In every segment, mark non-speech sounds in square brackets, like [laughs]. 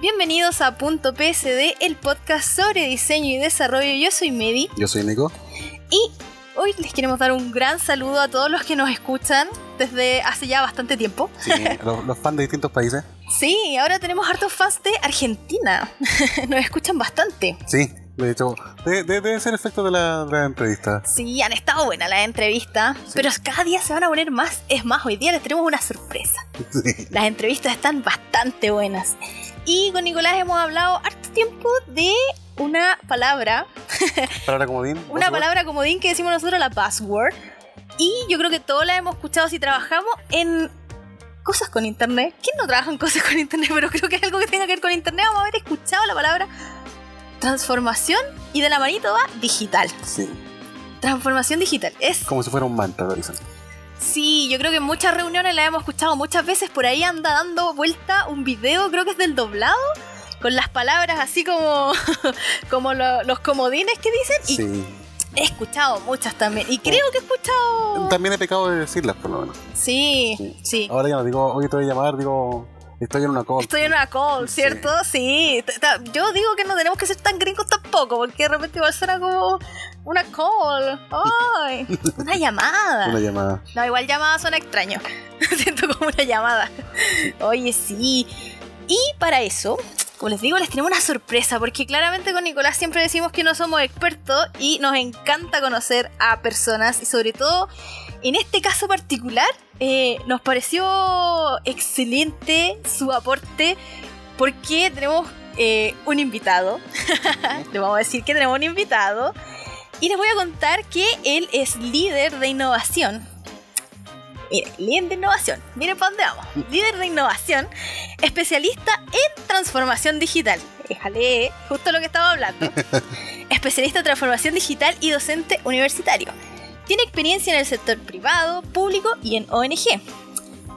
Bienvenidos a Punto PSD, el podcast sobre diseño y desarrollo. Yo soy Medi. Yo soy Nico. Y hoy les queremos dar un gran saludo a todos los que nos escuchan desde hace ya bastante tiempo. Sí, [laughs] los, los fans de distintos países. Sí, ahora tenemos hartos fans de Argentina. [laughs] nos escuchan bastante. Sí, de hecho, de- de- debe ser efecto de la, de la entrevista. Sí, han estado buenas las entrevistas, Sí. pero cada día se van a poner más. Es más, hoy día les tenemos una sorpresa. Sí. Las entrevistas están bastante buenas. Y con Nicolás hemos hablado harto tiempo de una palabra, [laughs] Palabra comodín. una palabra comodín que decimos nosotros, la buzzword. Y yo creo que todos la hemos escuchado si trabajamos en cosas con internet. ¿Quién no trabaja en cosas con internet? Pero creo que es algo que tenga que ver con internet. Vamos a haber escuchado la palabra transformación y de la manito va digital. Sí, Transformación digital. Es como si fuera un mantra, dicen. Sí, yo creo que en muchas reuniones la hemos escuchado muchas veces. Por ahí anda dando vuelta un video, creo que es del doblado, con las palabras así como, [laughs] como lo- los comodines que dicen. Y Sí. he escuchado muchas también. Y creo que he escuchado. También he pecado de decirlas, por lo menos. Sí, sí. Ahora ya no digo, hoy te voy a llamar, digo, estoy en una call. Estoy en una call. ¿cierto? Sí. Yo digo que no tenemos que ser tan gringos tampoco, porque de repente igual suena como una call. ¡Ay! [laughs] Una llamada. Una llamada. No, igual llamada suena extraño. [laughs] Siento como una llamada. Oye, sí. Y para eso, como les digo, les tenemos una sorpresa, porque claramente con Nicolás siempre decimos que no somos expertos y nos encanta conocer a personas, y sobre todo en este caso particular, eh, nos pareció excelente su aporte, porque tenemos eh, un invitado. [laughs] Le vamos a decir que tenemos un invitado. Y les voy a contar que él es líder de innovación. Miren, líder de innovación. Miren para dónde vamos. [laughs] Líder de innovación, especialista en transformación digital. Déjale, justo lo que estaba hablando. [laughs] especialista en transformación digital y docente universitario. Tiene experiencia en el sector privado, público y en ONG.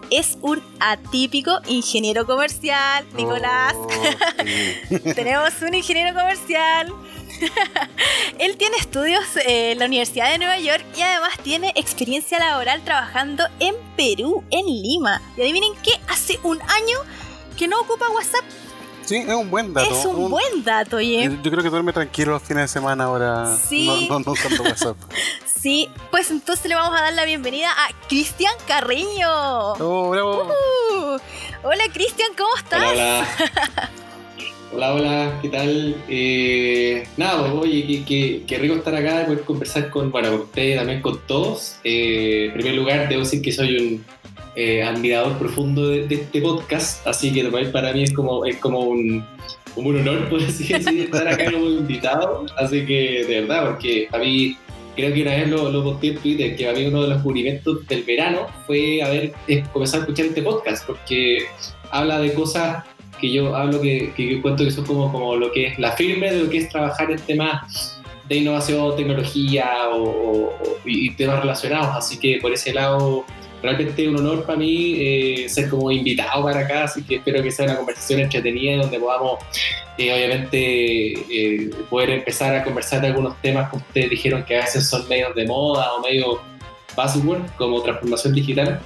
Es un atípico ingeniero comercial, Nicolás. Oh. [laughs] Tenemos un ingeniero comercial. [laughs] Él tiene estudios en la Universidad de Nueva York y además tiene experiencia laboral trabajando en Perú, en Lima. Y adivinen qué, hace un año que no ocupa WhatsApp. Sí, es un buen dato. es un buen dato, oye. Yo, yo creo que duerme tranquilo los fines de semana ahora. Sí. No, no, no WhatsApp. [laughs] Sí, pues entonces le vamos a dar la bienvenida a Cristian Carreño. Oh, bravo. Uh, hola Cristian, ¿cómo estás? Hola, hola. [laughs] Hola, hola, ¿qué tal? Eh, nada, pues, oye, qué, qué- qué rico estar acá, poder conversar con, bueno, con ustedes, también con todos. Eh, en primer lugar, debo decir que soy un eh, admirador profundo de, de este podcast, así que para mí es como, es como un, como un honor, por así [laughs] decir, estar acá como invitado. Así que, de verdad, porque a mí, creo que una vez lo, lo posté en Twitter, que a mí uno de los descubrimientos del verano fue haber eh, comenzado a escuchar este podcast, porque habla de cosas que yo hablo que, que yo cuento que son como, como lo que es la firme de lo que es trabajar en temas de innovación, tecnología o- y temas relacionados. Así que por ese lado, realmente un honor para mí eh, ser como invitado para acá. Así que espero que sea una conversación entretenida donde podamos, eh, obviamente, eh, poder empezar a conversar de algunos temas como ustedes dijeron que a veces son medios de moda o medio buzzword, como transformación digital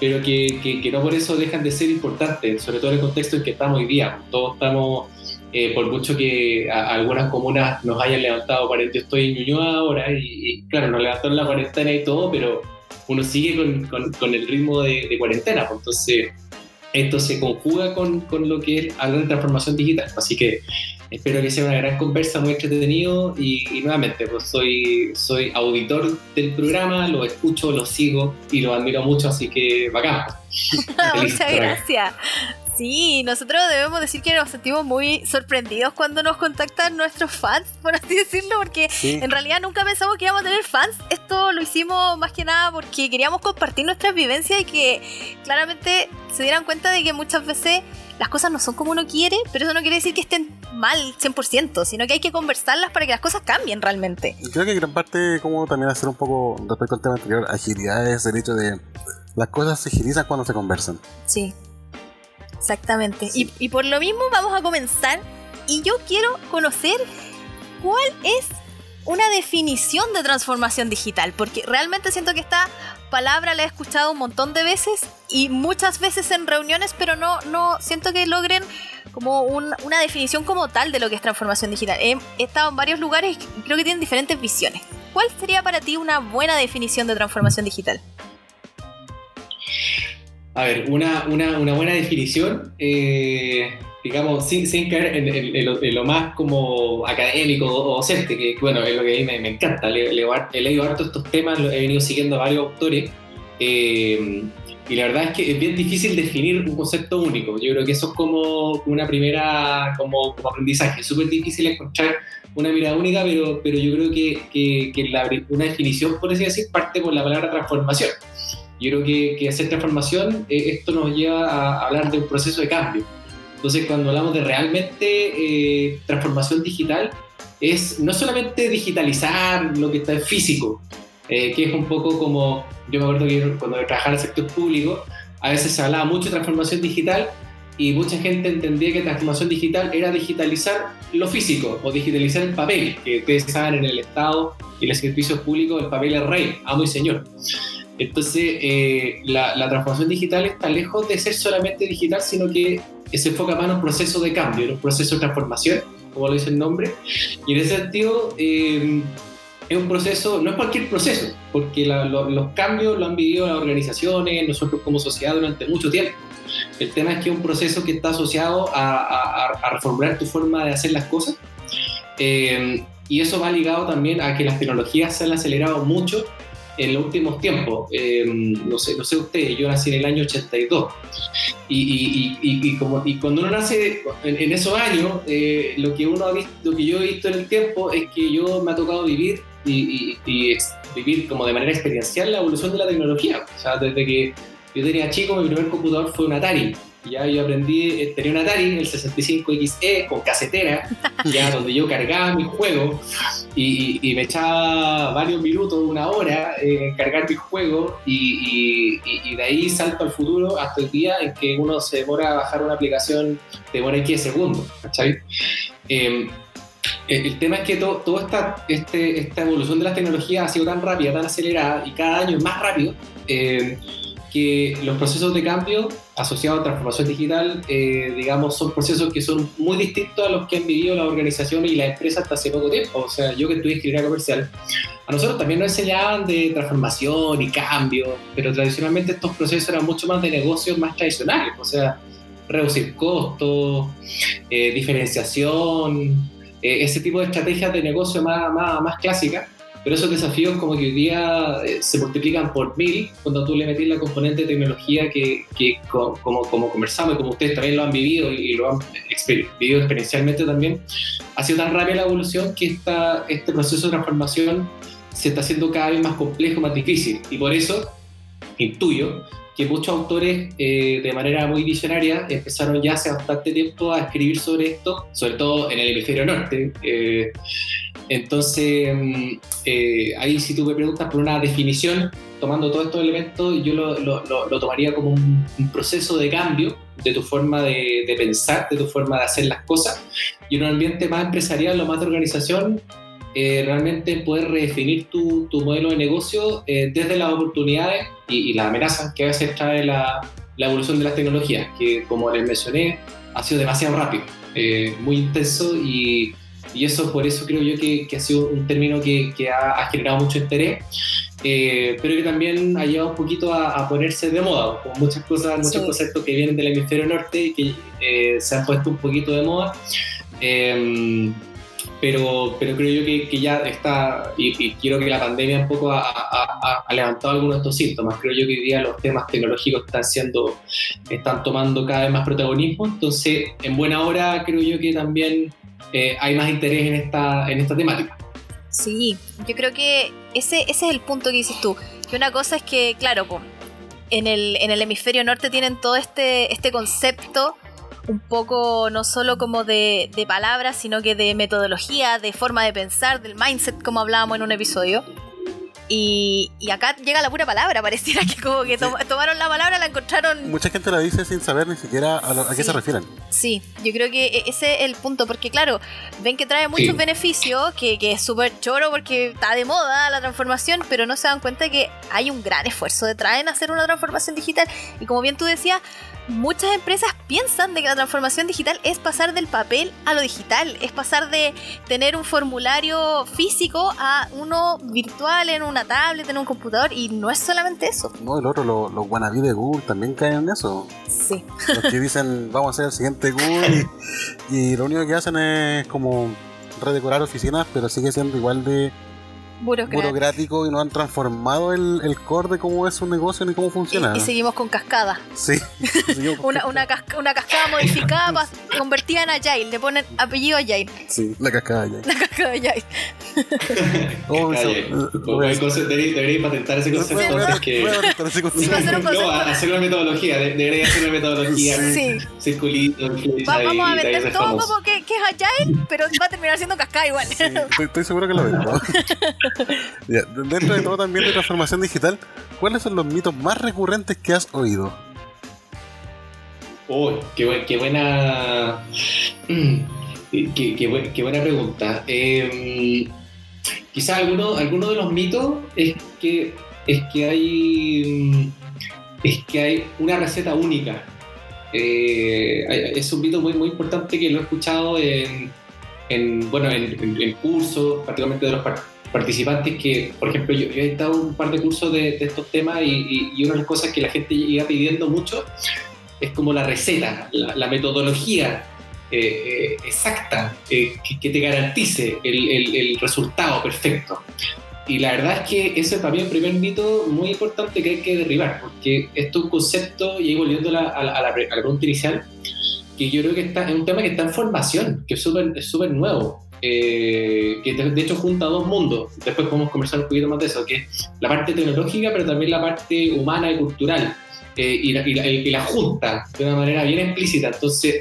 pero que, que- que no por eso dejan de ser importantes, sobre todo en el contexto en que estamos hoy día. Todos estamos, eh, por mucho que a- algunas comunas nos hayan levantado yo estoy en Ñuñoa ahora y, y, claro, nos levantaron la cuarentena y todo, pero uno sigue con, con- con el ritmo de, de cuarentena, pues, entonces esto se conjuga con, con lo que es hablar de transformación digital, así que espero que sea una gran conversa, muy entretenido y, y nuevamente, pues soy, soy auditor del programa, lo escucho, lo sigo y lo admiro mucho, así que bacán. [laughs] Feliz Muchas gracias. Sí, nosotros debemos decir que nos sentimos muy sorprendidos cuando nos contactan nuestros fans, por así decirlo, porque Sí. en realidad nunca pensamos que íbamos a tener fans. Esto lo hicimos más que nada porque queríamos compartir nuestras vivencias y que claramente se dieran cuenta de que muchas veces las cosas no son como uno quiere, pero eso no quiere decir que estén mal 100%, sino que hay que conversarlas para que las cosas cambien realmente. Creo que gran parte, como también hacer un poco respecto al tema anterior, agilidad es el hecho de las cosas se agilizan cuando se conversan. Sí, exactamente. Sí. Y, y por lo mismo vamos a comenzar y yo quiero conocer cuál es una definición de transformación digital, porque realmente siento que esta palabra la he escuchado un montón de veces y muchas veces en reuniones, pero no, no siento que logren como una definición como tal de lo que es transformación digital. He, he estado en varios lugares y creo que tienen diferentes visiones. ¿Cuál sería para ti una buena definición de transformación digital? A ver, una, una, una buena definición, eh, digamos, sin, sin caer en, lo, más como académico o docente, que bueno, es lo que a mí me, encanta. Le, he leído harto estos temas, he venido siguiendo a varios autores. Eh, y la verdad es que es bien difícil definir un concepto único. Yo creo que eso es como una primera como, aprendizaje. Es súper difícil encontrar una mirada única, pero, pero yo creo que, una definición, por así decir, parte por la palabra transformación. Yo creo que, que hacer transformación, eh, esto nos lleva a hablar de un proceso de cambio. Entonces, cuando hablamos de realmente eh, transformación digital, es no solamente digitalizar lo que está en físico, eh, que es un poco como, yo me acuerdo que cuando trabajaba en el sector público, a veces se hablaba mucho de transformación digital y mucha gente entendía que transformación digital era digitalizar lo físico o digitalizar el papel, que ustedes saben en el Estado y los servicios públicos el papel es rey, amo y señor. Entonces, eh, la, transformación digital está lejos de ser solamente digital, sino que se enfoca más en un proceso de cambio, en un proceso de transformación, como lo dice el nombre. Y en ese sentido, eh, es un proceso, no es cualquier proceso, porque los cambios lo han vivido las organizaciones, nosotros como sociedad durante mucho tiempo. El tema es que es un proceso que está asociado a, reformular tu forma de hacer las cosas. Eh, y eso va ligado también a que las tecnologías se han acelerado mucho en los últimos tiempos. Eh, no, sé, no sé ustedes, yo nací en el año 82. Y, y, y, y como, cuando uno nace en, esos años, eh, lo, que uno ha visto, lo que yo he visto en el tiempo es que yo me ha tocado vivir y, vivir como de manera experiencial la evolución de la tecnología. O sea, desde que yo tenía chico, mi primer computador fue un Atari. Ya yo aprendí, eh, tenía un Atari, el 65XE, con casetera, [laughs] ya donde yo cargaba mi juego y, me echaba varios minutos, una hora, en cargar mi juego y, de ahí salto al futuro hasta el día en que uno se demora a bajar una aplicación, demora 15 segundos, ¿cachai? Em, el tema es que todo, toda esta, este, esta evolución de las tecnologías ha sido tan rápida, tan acelerada y cada año es más rápido. Eh, que los procesos de cambio asociados a transformación digital, eh, digamos, son procesos que son muy distintos a los que han vivido las organizaciones y las empresas hasta hace poco tiempo. O sea, yo que estudié ingeniería comercial, a nosotros también nos enseñaban de transformación y cambio, pero tradicionalmente estos procesos eran mucho más de negocios más tradicionales, o sea, reducir costos, eh, diferenciación, eh, ese tipo de estrategias de negocio más, más, más clásicas pero esos desafíos como que hoy día eh, se multiplican por mil cuando tú le metes la componente de tecnología que, que como, como conversamos y como ustedes también lo han vivido y, lo han vivido experiencialmente también, ha sido tan rápida la evolución que esta, este proceso de transformación se está haciendo cada vez más complejo, más difícil. Y por eso intuyo que muchos autores eh, de manera muy visionaria empezaron ya hace bastante tiempo a escribir sobre esto, sobre todo en el hemisferio norte. Eh, entonces, mm, eh, ahí si tú me preguntas por una definición, tomando todos estos elementos, yo lo, lo, tomaría como un, proceso de cambio de tu forma de, de, pensar, de tu forma de hacer las cosas, y un ambiente más empresarial o más de organización, eh, realmente poder redefinir tu, tu, modelo de negocio eh, desde las oportunidades y, y, las amenazas que a veces trae la, la, evolución de las tecnologías, que como les mencioné, ha sido demasiado rápido, muy intenso y y eso por eso creo yo que, que ha sido un término que, que ha, generado mucho interés, eh, pero que también ha llevado un poquito a, ponerse de moda, con muchas cosas, muchos conceptos que vienen del hemisferio norte y que eh, se han puesto un poquito de moda. Em, pero, pero creo yo que, ya está, y, quiero que la pandemia un poco ha, ha, levantado algunos de estos síntomas. Creo yo que hoy día los temas tecnológicos están siendo, están tomando cada vez más protagonismo, entonces en buena hora creo yo que también eh, hay más interés en esta, en esta temática. Sí, yo creo que ese, ese es el punto que dices tú. Que una cosa es que, claro, en, el, en el hemisferio norte tienen todo este, este concepto un poco no solo como de, de, palabras, sino que de metodología, de forma de pensar, del mindset, como hablábamos en un episodio. Y, y acá llega la pura palabra, pareciera que como que to- tomaron la palabra, la encontraron Mucha gente la dice sin saber ni siquiera a, lo- a qué Sí. se refieren. Sí, yo creo que e- ese es el punto, porque claro, ven que trae muchos Sí. beneficios, que, que es súper choro porque está de moda la transformación, pero no se dan cuenta que hay un gran esfuerzo detrás en hacer una transformación digital. Y como bien tú decías, muchas empresas piensan de que la transformación digital es pasar del papel a lo digital, es pasar de tener un formulario físico a uno virtual en una tablet, en un computador, y no es solamente eso. No, el otro, lo- los wannabe de Google también caen en eso. Sí. Los que dicen, [laughs] vamos a ser el siguiente Google y, y lo único que hacen es como redecorar oficinas, pero sigue siendo igual de Burocracia. burocrático y no han transformado el, el core de cómo es su negocio ni cómo funciona. Y, y seguimos con cascada. Sí. Con- [laughs] Una, una, casca- una cascada modificada pa- convertida en Agile. Le ponen apellido Agile. Sí, la cascada ya. La cascada Agile. [laughs] Oh, eh, concepto- Debería patentar ese concepto un [laughs] No, a- hacer una metodología, de- debería hacer una metodología. Sí. Circulito, Va- vamos a vender todo como que, que es Agile, pero va a terminar siendo cascada igual. Sí, estoy seguro que lo vendo. [laughs] Dentro de todo también de transformación digital, ¿cuáles son los mitos más recurrentes que has oído? Oh, qué, buen- qué buena. [clears throat] Qué, qué buen- qué buena pregunta. Eh, quizá alguno, alguno de los mitos es que, es que hay. Es que hay una receta única. Eh, es un mito muy, muy importante que lo he escuchado en, en, bueno, en, cursos, particularmente de los participantes que, por ejemplo, yo, he dado un par de cursos de, estos temas y, y- y una de las cosas que la gente iba pidiendo mucho es como la receta, la, la metodología eh, eh, exacta eh, que, te garantice el, resultado perfecto. Y la verdad es que ese es para mí el primer mito muy importante que hay que derribar, porque esto es un concepto, y ahí volviendo a la, a la- a la pregunta inicial, que yo creo que está, es un tema que está en formación, que es súper nuevo, eh, que de, hecho junta dos mundos. Después podemos conversar un poquito más de eso, que es la parte tecnológica, pero también la parte humana y cultural, eh, y, la, y, la, y la junta de una manera bien explícita. Entonces,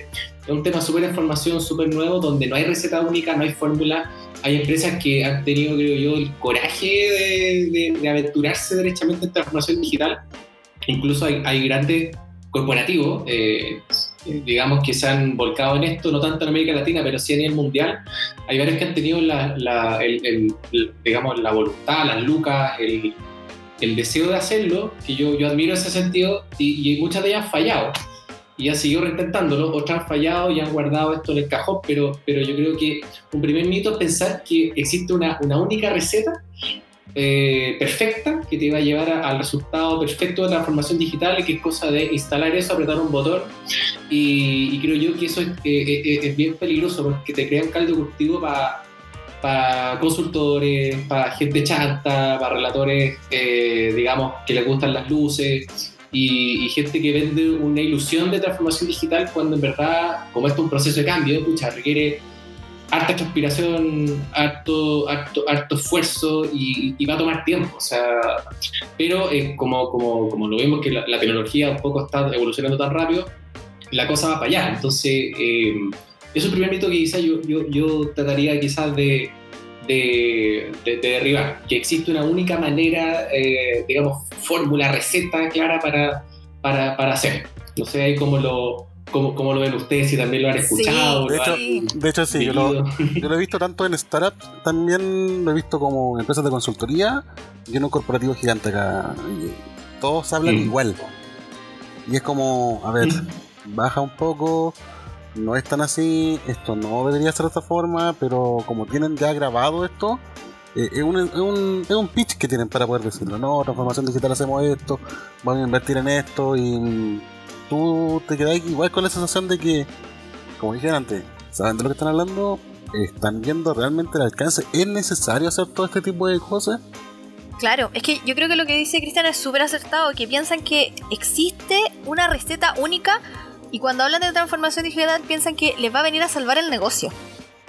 es un tema súper en formación, súper nuevo, donde no hay receta única, no hay fórmula. Hay empresas que han tenido, creo yo, el coraje de, de- de aventurarse derechamente en transformación digital. Incluso hay, hay grandes corporativos, eh, digamos, que se han volcado en esto, no tanto en América Latina, pero sí a nivel mundial. Hay varios que han tenido la, la- el- el- el- digamos, la voluntad, las lucas, el, deseo de hacerlo, que yo, yo admiro ese sentido, y, y muchas de ellas han fallado. Y han seguido reintentándolo, otras han fallado y han guardado esto en el cajón, pero, pero yo creo que un primer mito es pensar que existe una, una única receta eh, perfecta que te va a llevar al resultado perfecto de transformación digital, que es cosa de instalar eso, apretar un botón. Y, creo yo que eso es, eh, eh, es bien peligroso porque te crea un caldo cultivo para consultores, para gente chanta, para relatores, eh, digamos, que les gustan las luces. Y, y gente que vende una ilusión de transformación digital cuando en verdad, como esto es un proceso de cambio, pucha, requiere harta transpiración, harto, harto, harto esfuerzo y, y va a tomar tiempo. O sea, pero eh, como, como, como lo vemos que la, la tecnología un poco está evolucionando tan rápido, la cosa va para allá. Entonces, eh, es un primer mito que quizás yo, yo, yo trataría quizás de, de, de- de derribar, que existe una única manera, eh, digamos, fórmula, receta clara para, para, para hacer. No sé ahí cómo lo, cómo, cómo lo ven ustedes, si también lo han Sí, escuchado. de hecho, han De hecho, sí, yo lo, yo lo he visto tanto en startups, también lo he visto como en empresas de consultoría y en un corporativo gigante acá. Todos hablan Mm. igual. Y es como, a ver, baja un poco, no es tan así, esto no debería ser de esta forma, pero como tienen ya grabado esto, eh, es, un, es, un, es un pitch que tienen para poder decirlo, no, transformación digital hacemos esto, vamos a invertir en esto y mm, tú te quedas igual con la sensación de que, como dije antes, saben de lo que están hablando, están viendo realmente el alcance, es necesario hacer todo este tipo de cosas. Claro, es que yo creo que lo que dice Cristian es súper acertado, que piensan que existe una receta única y cuando hablan de transformación digital piensan que les va a venir a salvar el negocio.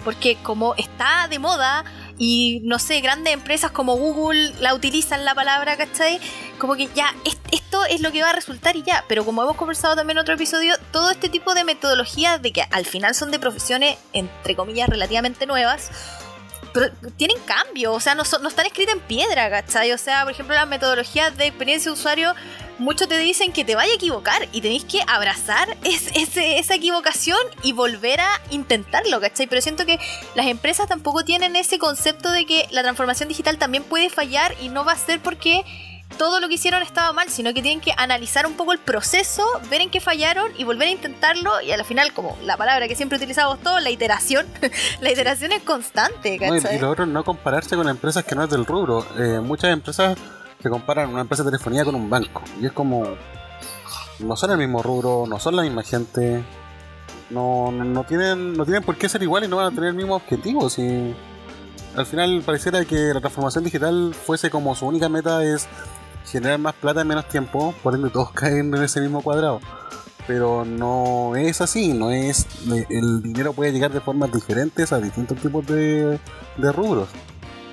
Porque como está de moda y no sé, grandes empresas como Google la utilizan la palabra, ¿cachai? Como que ya, es- esto es lo que va a resultar y ya. Pero como hemos conversado también en otro episodio, todo este tipo de metodologías de que al final son de profesiones, entre comillas, relativamente nuevas, tienen cambio, o sea, no, no están escritas en piedra, ¿cachai? O sea, por ejemplo, las metodologías de experiencia de usuario, muchos te dicen que te vaya a equivocar y tenéis que abrazar esa equivocación y volver a intentarlo, ¿cachai? Pero siento que las empresas tampoco tienen ese concepto de que la transformación digital también puede fallar y no va a ser porque todo lo que hicieron estaba mal, sino que tienen que analizar un poco el proceso, ver en qué fallaron y volver a intentarlo. Y al final, como la palabra que siempre utilizamos todos, la iteración, [laughs] la iteración es constante. y lo otro, no compararse con empresas que no es del rubro. Eh, muchas empresas se comparan una empresa de telefonía con un banco. Y es como, no son el mismo rubro, no son la misma gente. No, no, tienen, no tienen por qué ser iguales y no van a tener el mismo objetivo. Si al final pareciera que la transformación digital fuese como su única meta es generar más plata en menos tiempo, por ende todos [laughs] caen en ese mismo cuadrado. Pero no es así, no es. El dinero puede llegar de formas diferentes a distintos tipos de, de rubros.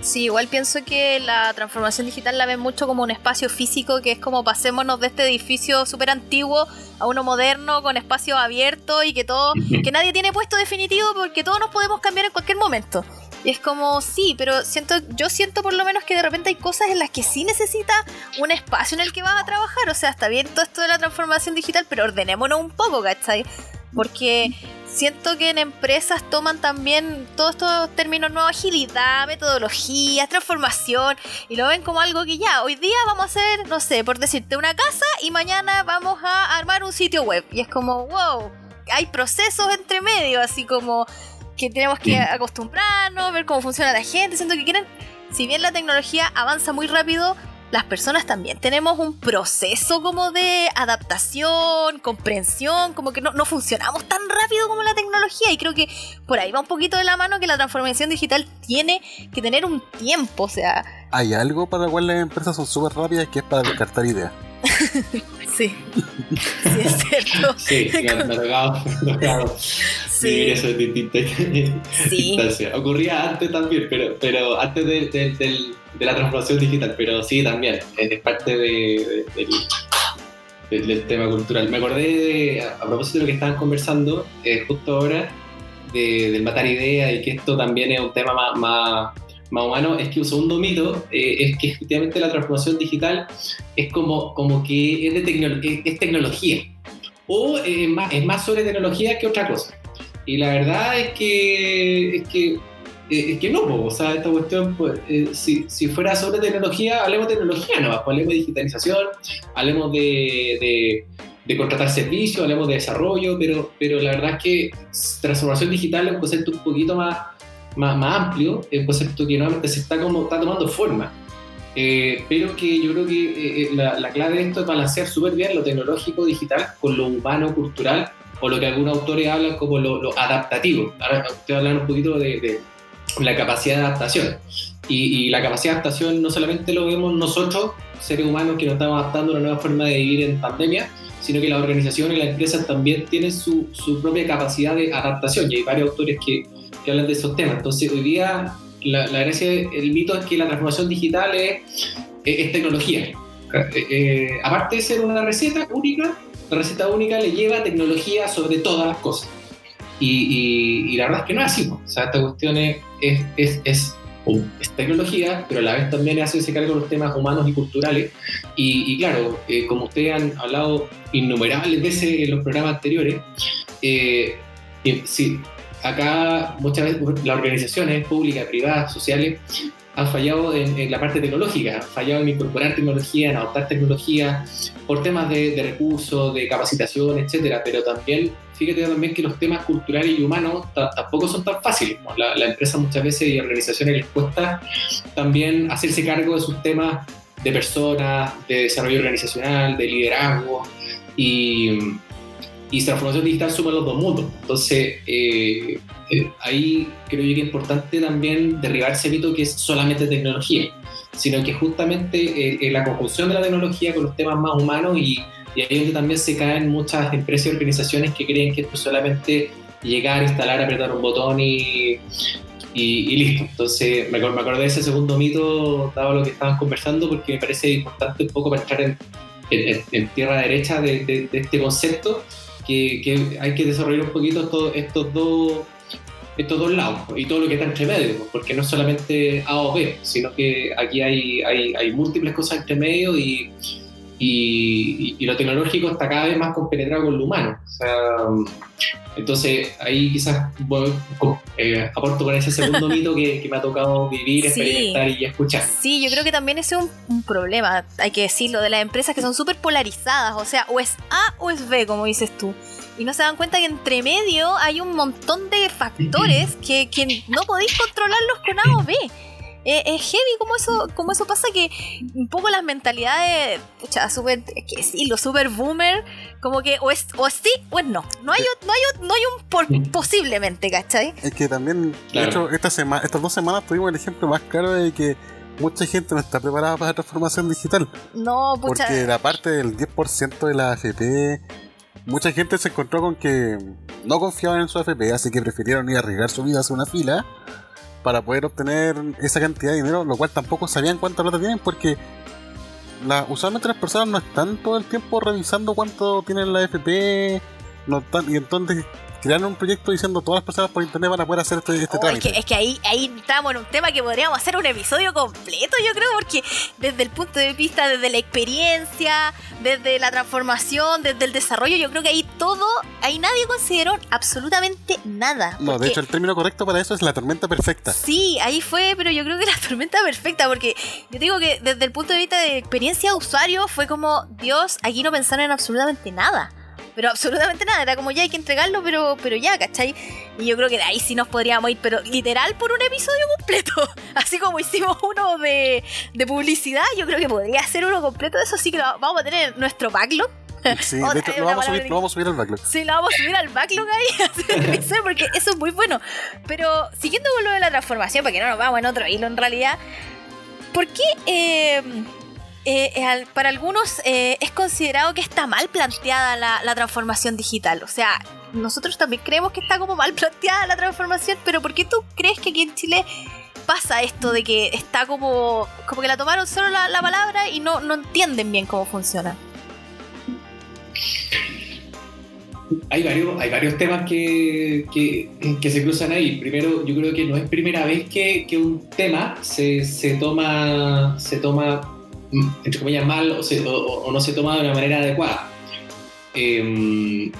Sí, igual pienso que la transformación digital la ven mucho como un espacio físico, que es como pasémonos de este edificio súper antiguo a uno moderno con espacio abierto y que todo, [laughs] que nadie tiene puesto definitivo porque todos nos podemos cambiar en cualquier momento. Y es como, sí, pero siento, yo siento por lo menos que de repente hay cosas en las que sí necesita un espacio en el que vas a trabajar. O sea, está bien todo esto de la transformación digital, pero ordenémonos un poco, ¿cachai? Porque siento que en empresas toman también todos estos términos nuevos, agilidad, metodología, transformación, y lo ven como algo que ya, hoy día vamos a hacer, no sé, por decirte, una casa y mañana vamos a armar un sitio web. Y es como, wow, hay procesos entre medio, así como que tenemos que acostumbrarnos, ver cómo funciona la gente. Siento que quieren, si bien la tecnología avanza muy rápido, las personas también tenemos un proceso como de adaptación, comprensión, como que no, no, funcionamos tan rápido como la tecnología y creo que por ahí va un poquito de la mano que la transformación digital tiene que tener un tiempo, o sea... Hay algo para lo cual las empresas son súper rápidas que es para descartar ideas. [laughs] Sí, sí es cierto. [laughs] Sí, me ha tocado, sí. eso en distintas sí. [laughs] Ocurría antes también, pero, pero antes de, de, de, la transformación digital, pero sí también, es parte de, del, tema cultural. Me acordé, de, a, propósito de lo que estaban conversando eh, justo ahora, del matar ideas y que esto también es un tema más, más más humano, es que un segundo mito eh, es que efectivamente la transformación digital es como, como que es, de es, tecnología o es, más, es más sobre tecnología que otra cosa. Y la verdad es que, es que, eh, es que no, o sea, esta cuestión, pues, eh, si, si, fuera sobre tecnología, hablemos de tecnología, no, pues, hablemos de digitalización, hablemos de, de, de, contratar servicios, hablemos de desarrollo, pero, pero la verdad es que transformación digital es un concepto un poquito más más, amplio, un concepto que nuevamente se está, como, está tomando forma. Eh, pero que yo creo que eh, eh, la, la, clave de esto es balancear súper bien lo tecnológico digital con lo humano cultural o lo que algunos autores hablan como lo, adaptativo. Ahora usted hablar un poquito de, la capacidad de adaptación. Y, y, la capacidad de adaptación no solamente lo vemos nosotros, seres humanos que nos estamos adaptando a una nueva forma de vivir en pandemia, sino que las organizaciones y las empresas también tienen su, su propia capacidad de adaptación. Y hay varios autores que, que hablan de esos temas. Entonces, hoy día, la, gracia, el mito es que la transformación digital es, tecnología. Eh, eh, aparte de ser una receta única, la receta única le lleva tecnología sobre todas las cosas. Y, la verdad es que no es así. O sea, esta cuestión es, es, es, tecnología, pero a la vez también hace ese cargo de los temas humanos y culturales. Y, claro, eh, como ustedes han hablado innumerables veces en los programas anteriores, sí, acá muchas veces las organizaciones públicas, privadas, sociales, han fallado en, la parte tecnológica, han fallado en incorporar tecnología, en adoptar tecnología por temas de, recursos, de capacitación, etcétera, pero también, fíjate también que los temas culturales y humanos tampoco son tan fáciles. La, la empresa muchas veces y organizaciones les cuesta también hacerse cargo de sus temas de personas, de desarrollo organizacional, de liderazgo y y transformación digital suma los dos mundos. Entonces, eh, eh, ahí creo yo que es importante también derribar ese mito que es solamente tecnología, sino que justamente eh, la conjunción de la tecnología con los temas más humanos y, y ahí donde también se caen muchas empresas y organizaciones que creen que esto es solamente llegar, instalar, apretar un botón y, y, listo. Entonces, me, me acordé de ese segundo mito, dado lo que estaban conversando, porque me parece importante un poco para entrar en, en, tierra derecha de, de, de, este concepto que, hay que desarrollar un poquito estos, estos dos estos dos lados y todo lo que está entre medio, porque no es solamente A o B, sino que aquí hay, hay, hay múltiples cosas entre medio y, y, y, lo tecnológico está cada vez más compenetrado con lo humano. O sea, entonces ahí quizás voy, eh, aporto con ese segundo [laughs] mito que, que, me ha tocado vivir, experimentar y escuchar. Sí, yo creo que también ese es un, un problema, hay que decirlo, de las empresas que son súper polarizadas, o sea, o es A o es B, como dices tú y no se dan cuenta que entre medio hay un montón de factores [laughs] que, que no podéis controlarlos con A o B. Es heavy como eso, como eso pasa que un poco las mentalidades, pucha, super, que sí, lo super boomer, como que o es, o sí o es no. No hay, no hay, no hay un por, posiblemente, ¿cachai? Es que también, claro. de hecho, esta semana, estas dos semanas tuvimos el ejemplo más claro de que mucha gente no está preparada para la transformación digital. No, pucha. Porque la parte del 10% de la AFP mucha gente se encontró con que no confiaban en su AFP, así que prefirieron ir a arriesgar su vida hacia una fila para poder obtener esa cantidad de dinero, lo cual tampoco sabían cuánta plata tienen porque la, usualmente las personas no están todo el tiempo revisando cuánto tienen la AFP, no están, y entonces crearon un proyecto diciendo todas las personas por internet van a poder hacer este, este oh, trámite. Es que, es que ahí, ahí entramos en un tema que podríamos hacer un episodio completo, yo creo, porque desde el punto de vista, desde la experiencia, desde la transformación, desde el desarrollo, yo creo que ahí todo, ahí nadie consideró absolutamente nada. No, de hecho el término correcto para eso es la tormenta perfecta. Sí, ahí fue, pero yo creo que la [laughs] tormenta perfecta, porque yo digo que desde el punto de vista de experiencia de usuario fue como, Dios, aquí no pensaron en absolutamente nada pero absolutamente nada, era como ya hay que entregarlo, pero, pero ya, ¿cachai? Y yo creo que de ahí sí nos podríamos ir, pero literal por un episodio completo, [laughs] así como hicimos uno de, de publicidad, yo creo que podría ser uno completo, de eso sí que vamos a tener nuestro backlog. Sí, [laughs] de hecho, lo vamos, a subir, lo vamos a subir al backlog. Sí, lo vamos a subir al backlog ahí, [laughs] porque eso es muy bueno. Pero siguiendo con lo de la transformación, para que no nos vamos en otro hilo en realidad, ¿por qué... Eh, eh, para algunos eh, es considerado que está mal planteada la, transformación digital. O sea, nosotros también creemos que está como mal [laughs] planteada la transformación, pero ¿por qué tú crees que aquí en Chile pasa esto de que está como, como que la tomaron solo la, la palabra y no, no entienden bien cómo funciona? Hay varios, hay varios temas que, que, que, se cruzan ahí. Primero, yo creo que no es primera vez que, que un tema se, se, toma, se toma entre comillas, mal o, se, o, o, no se toma de una manera adecuada. Eh,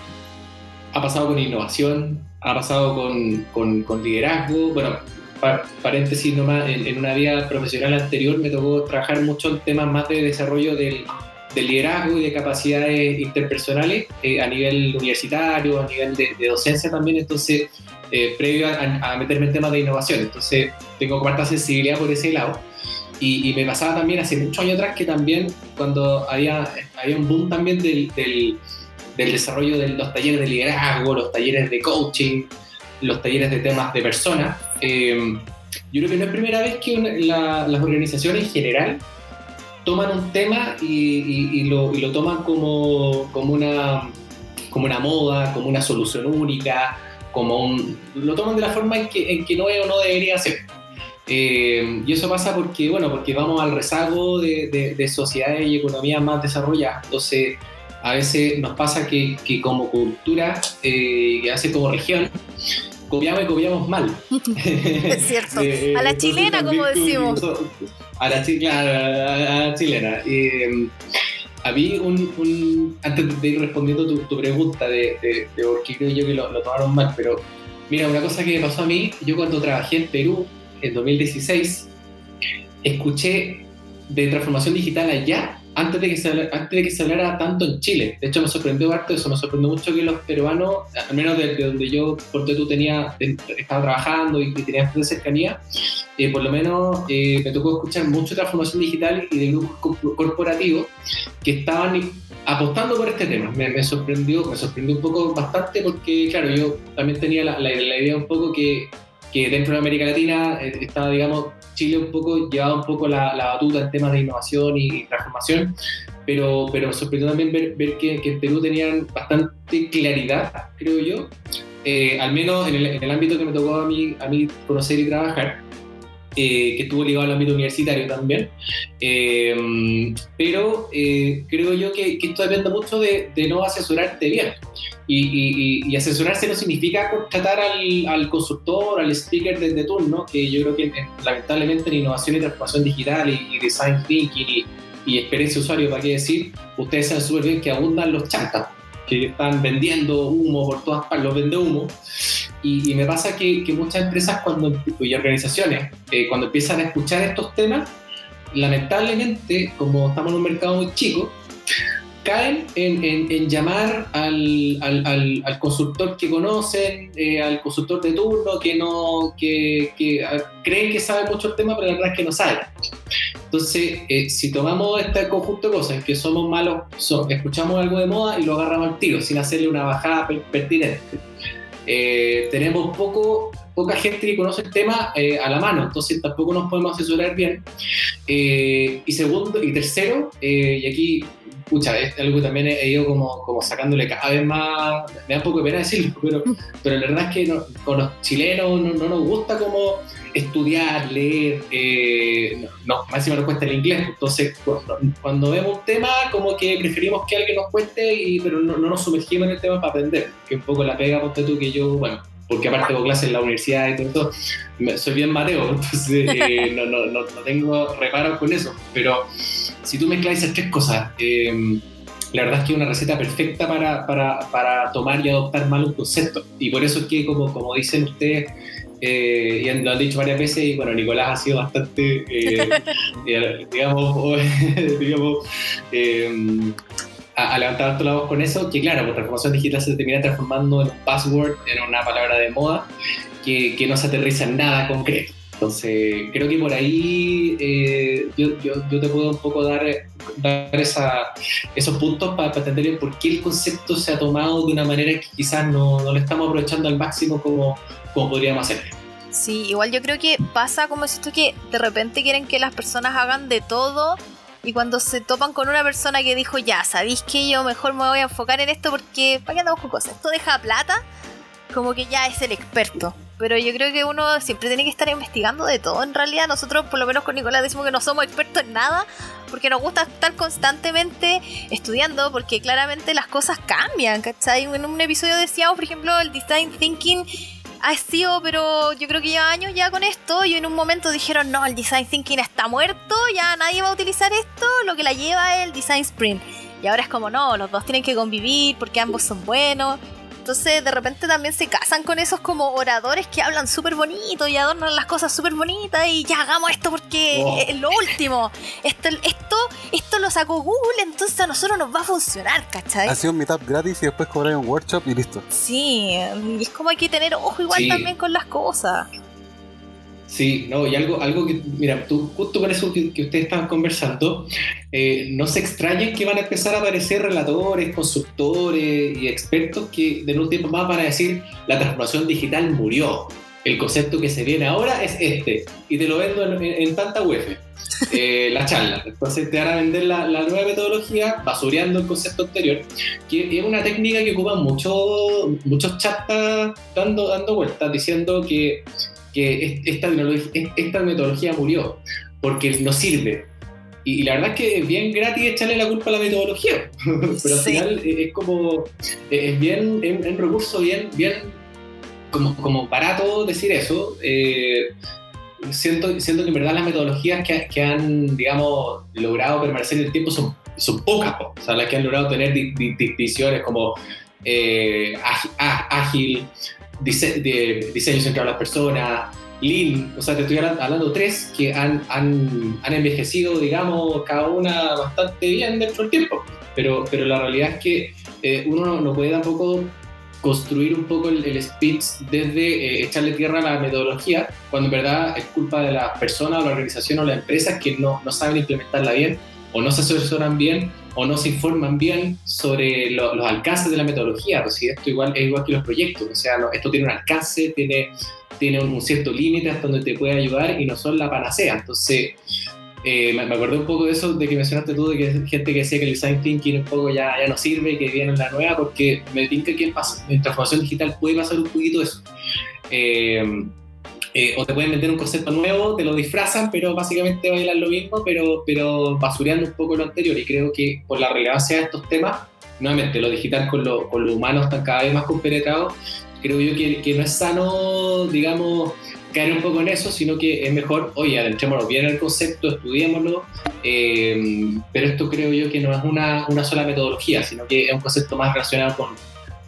ha pasado con innovación, ha pasado con, con, con liderazgo. Bueno, par, paréntesis nomás, en, en, una vida profesional anterior me tocó trabajar mucho en temas más de desarrollo del, del liderazgo y de capacidades interpersonales eh, a nivel universitario, a nivel de, de docencia también. Entonces, eh, previo a, a, meterme en temas de innovación. Entonces, tengo cuarta sensibilidad por ese lado. Y, me pasaba también hace muchos años atrás que también cuando había, había un boom también del, del, desarrollo de los talleres de liderazgo, los talleres de coaching, los talleres de temas de personas, eh, yo creo que no es primera vez que las organizaciones en general toman un tema y lo, lo, toman como, como, una, como una moda, como una solución única, como un, lo toman de la forma en que, en que no es o no debería ser. Eh, y eso pasa porque, bueno, porque vamos al rezago de, de, de, sociedades y economías más desarrolladas. Entonces, a veces nos pasa que, que como cultura, eh, y hace como región, copiamos y copiamos mal. [laughs] Es cierto. [laughs] eh, a la chilena, como decimos. A la, claro, a la, chilena. Eh, había un, un, Antes de ir respondiendo tu, tu pregunta de, de, de, por qué creo yo que lo, lo tomaron mal, pero mira, una cosa que me pasó a mí, yo cuando trabajé en Perú, en 2016, escuché de transformación digital allá antes de, que se, antes de que se hablara tanto en Chile. De hecho, me sorprendió harto eso, me sorprendió mucho que los peruanos, al menos de, de donde yo, por tú tenía, estaba trabajando y, y tenía bastante cercanía, eh, por lo menos eh, me tocó escuchar mucho transformación digital y de grupos corporativos que estaban apostando por este tema. Me, me, sorprendió, me sorprendió un poco bastante porque, claro, yo también tenía la, la, la idea un poco que que dentro de América Latina eh, estaba, digamos, Chile un poco, llevaba un poco la, la batuta en temas de innovación y, y transformación, pero, pero me sorprendió también ver, ver que, que, en Perú tenían bastante claridad, creo yo, eh, al menos en el, en el, ámbito que me tocó a mí, a mí conocer y trabajar. Eh, que estuvo ligado al ámbito universitario también. Eh, pero eh, creo yo que, esto depende mucho de, no asesorarte bien. Y, asesorarse no significa contratar al, consultor, al speaker de, turno, que yo creo que lamentablemente en innovación y transformación digital y, design thinking y, experiencia usuario, para qué decir, ustedes saben súper bien que abundan los chantas que están vendiendo humo por todas partes, los vende humo. Y, me pasa que, muchas empresas cuando, y organizaciones, eh, cuando empiezan a escuchar estos temas, lamentablemente, como estamos en un mercado muy chico, caen en, llamar al, al, consultor que conocen, eh, al consultor de turno que no que, que creen que sabe mucho el tema, pero la verdad es que no sabe. Entonces, eh, si tomamos este conjunto de cosas, que somos malos, escuchamos algo de moda y lo agarramos al tiro, sin hacerle una bajada pertinente. Eh, tenemos poco, poca gente que conoce el tema eh, a la mano, entonces tampoco nos podemos asesorar bien. y segundo, y tercero, y aquí pucha, es algo que también he ido como, como sacándole cada vez más, me da un poco de pena decirlo, [laughs] pero, pero la verdad es que con los chilenos no, nos gusta como estudiar, leer, eh, no, más nos cuesta el inglés, entonces cuando, vemos un tema como que preferimos que alguien nos cuente, y, pero no, nos sumergimos en el tema para aprender, que un poco la pega, ponte tú que yo, bueno, porque aparte hago clases en la universidad y todo eso, soy bien Mateo, [laughs] entonces eh, [laughs] no, no, no, tengo reparos con eso, pero si tú mezclas esas tres cosas, eh, la verdad es que es una receta perfecta para, para, para, tomar y adoptar mal un concepto. Y por eso es que, como, como dicen ustedes, eh, y lo han dicho varias veces, y bueno, Nicolás ha sido bastante, eh, [laughs] digamos, digamos a, levantar la voz con eso, que claro, la pues, transformación digital se termina transformando en un password, en una palabra de moda, que, que no se aterriza en nada concreto. Entonces, creo que por ahí eh, yo, yo, yo, te puedo un poco dar, dar esa, esos puntos para, entender por qué el concepto se ha tomado de una manera que quizás no, no lo estamos aprovechando al máximo como, como podríamos hacer. Sí, igual yo creo que pasa como si esto que de repente quieren que las personas hagan de todo y cuando se topan con una persona que dijo, ya, ¿sabéis que yo mejor me voy a enfocar en esto porque, ¿para qué andamos con cosas? Esto deja plata, como que ya es el experto. Pero yo creo que uno siempre tiene que estar investigando de todo. En realidad, nosotros, por lo menos con Nicolás, decimos que no somos expertos en nada, porque nos gusta estar constantemente estudiando, porque claramente las cosas cambian, ¿cachai? En un episodio decíamos, por ejemplo, el design thinking ha sido, pero yo creo que lleva años ya con esto, y en un momento dijeron, no, el design thinking está muerto, ya nadie va a utilizar esto, lo que la lleva es el design sprint. Y ahora es como, no, los dos tienen que convivir porque ambos son buenos. Entonces de repente también se casan con esos como oradores que hablan súper bonito y adornan las cosas súper bonitas y ya hagamos esto porque es lo último. Esto, esto, esto lo sacó Google, entonces a nosotros nos va a funcionar, ¿cachai? Ha sido un meetup gratis y después cobrar un workshop y listo. Sí, y es como hay que tener ojo igual también con las cosas. Sí, no, y algo, algo que, mira, tú, justo con eso que, ustedes estaban conversando, eh, no se extrañen que van a empezar a aparecer relatores, consultores y expertos que de un tiempo más van a decir la transformación digital murió. El concepto que se viene ahora es este, y te lo vendo en, tanta UF, eh, [laughs] la charla. Entonces te van a vender la, nueva metodología basureando el concepto anterior, que es una técnica que ocupan muchos muchos chats dando, dando vueltas, diciendo que que esta, esta metodología murió porque no sirve. Y, la verdad es que es bien gratis echarle la culpa a la metodología, [laughs] pero al final es como, es bien, es un recurso bien, bien como, como barato decir eso. Eh, siento, siento que en verdad las metodologías que, que, han, digamos, logrado permanecer en el tiempo son, son pocas, o sea, las que han logrado tener distinciones como eh, ágil, de diseño centrado a las personas, Lean, o sea, te estoy hablando tres que han, han, han, envejecido, digamos, cada una bastante bien dentro del tiempo. Pero, pero la realidad es que eh, uno no puede tampoco construir un poco el, speech desde eh, echarle tierra a la metodología, cuando en verdad es culpa de la persona o la organización o la empresa que no, no saben implementarla bien o no se asesoran bien o no se informan bien sobre los alcances de la metodología, pues si esto igual es igual que los proyectos, o sea, esto tiene un alcance, tiene, tiene un, cierto límite hasta donde te puede ayudar y no son la panacea. Entonces, eh, me, acordé un poco de eso, de que mencionaste tú, de que gente que decía que el design thinking un poco ya, ya no sirve, que viene en la nueva, porque me tinca que en, en transformación digital puede pasar un poquito eso. Eh, Eh, o te pueden vender un concepto nuevo, te lo disfrazan, pero básicamente bailan lo mismo, pero, pero basureando un poco lo anterior. Y creo que por la relevancia de estos temas, nuevamente, lo digital con lo, con lo humano están cada vez más compenetrados. Creo yo que, que no es sano, digamos, caer un poco en eso, sino que es mejor, oye, adentrémonos bien el concepto, estudiémoslo, eh, pero esto creo yo que no es una, una sola metodología, sino que es un concepto más relacionado con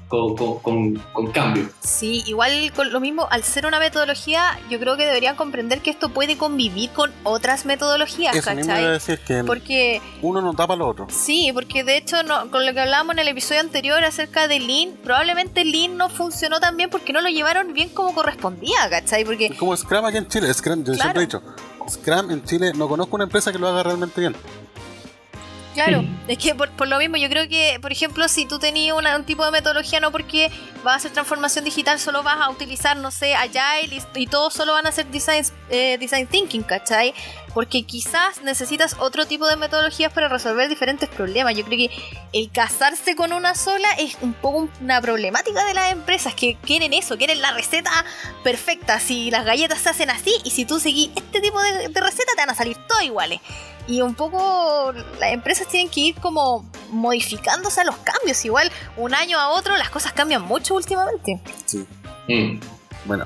con, con, con, cambio. Sí, igual con lo mismo, al ser una metodología, yo creo que deberían comprender que esto puede convivir con otras metodologías, Eso mismo ¿cachai? iba a decir que Porque uno no tapa lo otro. Sí, porque de hecho no, con lo que hablábamos en el episodio anterior acerca de Lean, probablemente Lean no funcionó tan bien porque no lo llevaron bien como correspondía, ¿cachai? Porque Como Scrum aquí en Chile, Scrum, yo Claro. siempre he dicho, Scrum en Chile no conozco una empresa que lo haga realmente bien. Claro, es que por, por lo mismo yo creo que, por ejemplo, si tú tenías un tipo de metodología, no porque vas a hacer transformación digital, solo vas a utilizar, no sé, Agile y, y todos solo van a hacer design, eh, design thinking, ¿cachai? Porque quizás necesitas otro tipo de metodologías para resolver diferentes problemas. Yo creo que el casarse con una sola es un poco una problemática de las empresas que quieren eso, quieren la receta perfecta. Si las galletas se hacen así y si tú seguís este tipo de, de receta, te van a salir todas iguales. Y un poco las empresas tienen que ir como modificándose a los cambios. Igual un año a otro las cosas cambian mucho últimamente. Sí. Mm. Bueno,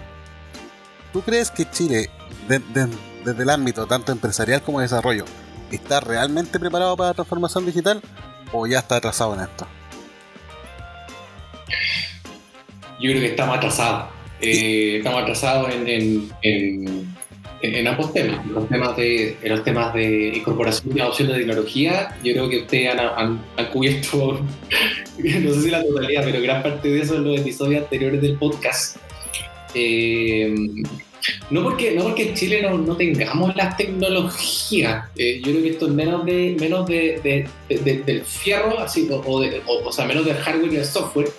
¿tú crees que Chile, de- de- desde el ámbito tanto empresarial como de desarrollo, está realmente preparado para la transformación digital o ya está atrasado en esto? Yo creo que estamos atrasados. Eh, estamos atrasados en, en, en, en ambos temas. Los temas, de, en los temas de incorporación y adopción de tecnología, yo creo que ustedes han, han, han cubierto, [laughs] no sé si la totalidad, pero gran parte de eso en los episodios anteriores del podcast. Eh, no porque, no porque en Chile no, no tengamos las tecnologías, eh, yo creo que esto es menos, de, menos de, de- de- de- del fierro, así, o, o o- o sea, menos del hardware y del software.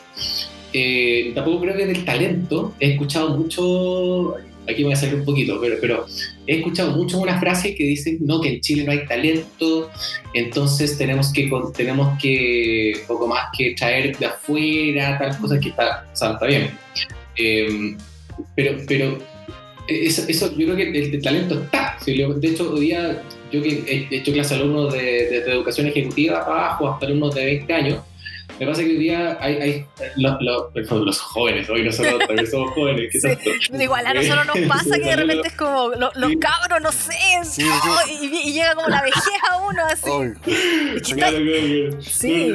Eh, tampoco creo que del talento. He escuchado mucho, aquí voy a salir un poquito, pero, he escuchado mucho una frase que dicen no, que en Chile no hay talento, entonces tenemos que, tenemos que poco más que traer de afuera, tal cosa que está, o bien. Eh, pero, pero eso, eso yo creo que el, el talento está. Sí, de hecho, hoy día yo que he he hecho clase a alumnos de, de- de educación ejecutiva para abajo, hasta alumnos de 20 años, me pasa que hoy día hay, hay los, los- los jóvenes, hoy nosotros también somos jóvenes, ¿qué Sí, tanto? Igual a nosotros nos [laughs] pasa que de repente es como lo- los Sí. cabros, no sé, Sí, oh, y, y llega como la vejez a uno así. Que Claro, está- claro, claro. Sí.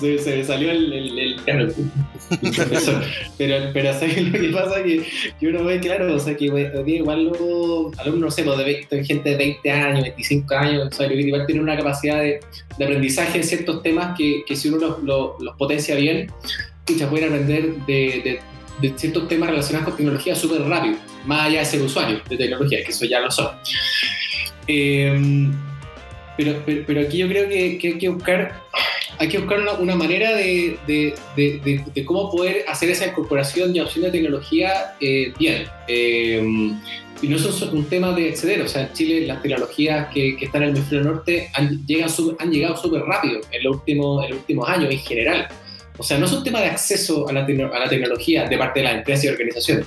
Se, salió el, el, el. Pero, pero ¿sabes lo que pasa? Que, que uno ve, claro, o sea, que igual los alumnos, no sé, pues, de 20 gente de 20 años, 25 años, o igual tienen una capacidad de, aprendizaje en ciertos temas que, que si uno los, potencia bien, pucha, pueden aprender de, ciertos temas relacionados con tecnología súper rápido, más allá de ser usuario de tecnología, que eso ya lo son. Eh, pero, pero, aquí yo creo que hay que buscar hay que buscar una, una manera de, de, de, de- cómo poder hacer esa incorporación y adopción de tecnología eh, bien. Eh, y no es un, tema de exceder, o sea, en Chile las tecnologías que, que están en el hemisferio norte han, llegan han llegado súper rápido en los, últimos, en los últimos años en general. O sea, no es un tema de acceso a la, a la tecnología de parte de las empresas y organizaciones.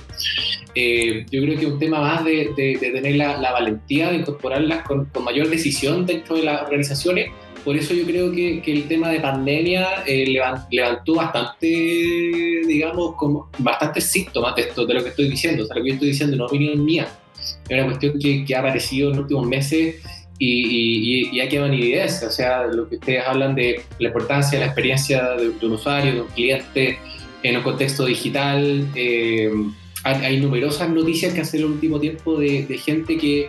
Eh, yo creo que es un tema más de, de- de tener la, la valentía de incorporarlas con, con mayor decisión dentro de las organizaciones por eso yo creo que, que el tema de pandemia eh, levan- levantó bastante, digamos, como bastantes síntomas de esto, de lo que estoy diciendo. O sea, lo que yo estoy diciendo no es opinión mía. Es una cuestión que, que ha aparecido en los últimos meses y, y, y, hay evidencia. O sea, lo que ustedes hablan de la importancia de la experiencia de, de un usuario, de un cliente en un contexto digital. eh, hay, hay numerosas noticias que hace el último tiempo de, de gente que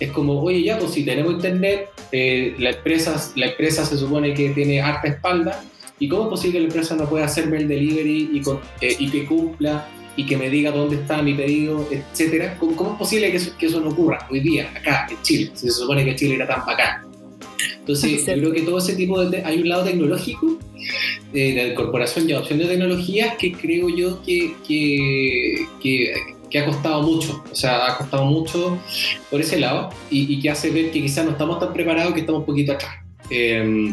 es como, oye, ya, pues si tenemos internet, eh, la, empresa, la empresa se supone que tiene harta espalda, ¿y cómo es posible que la empresa no pueda hacerme el delivery y, con- eh, y que cumpla y que me diga dónde está mi pedido, etcétera? ¿Cómo, cómo es posible que eso, que eso no ocurra hoy día, acá, en Chile? Si se supone que Chile era tan bacán. Entonces, [laughs] yo creo que todo ese tipo de... Hay un lado tecnológico eh, de la incorporación y adopción de tecnologías que creo yo que, que, que, que ha costado mucho, o sea, ha costado mucho por ese lado y, y que hace ver que quizás no estamos tan preparados, que estamos un poquito atrás. Eh,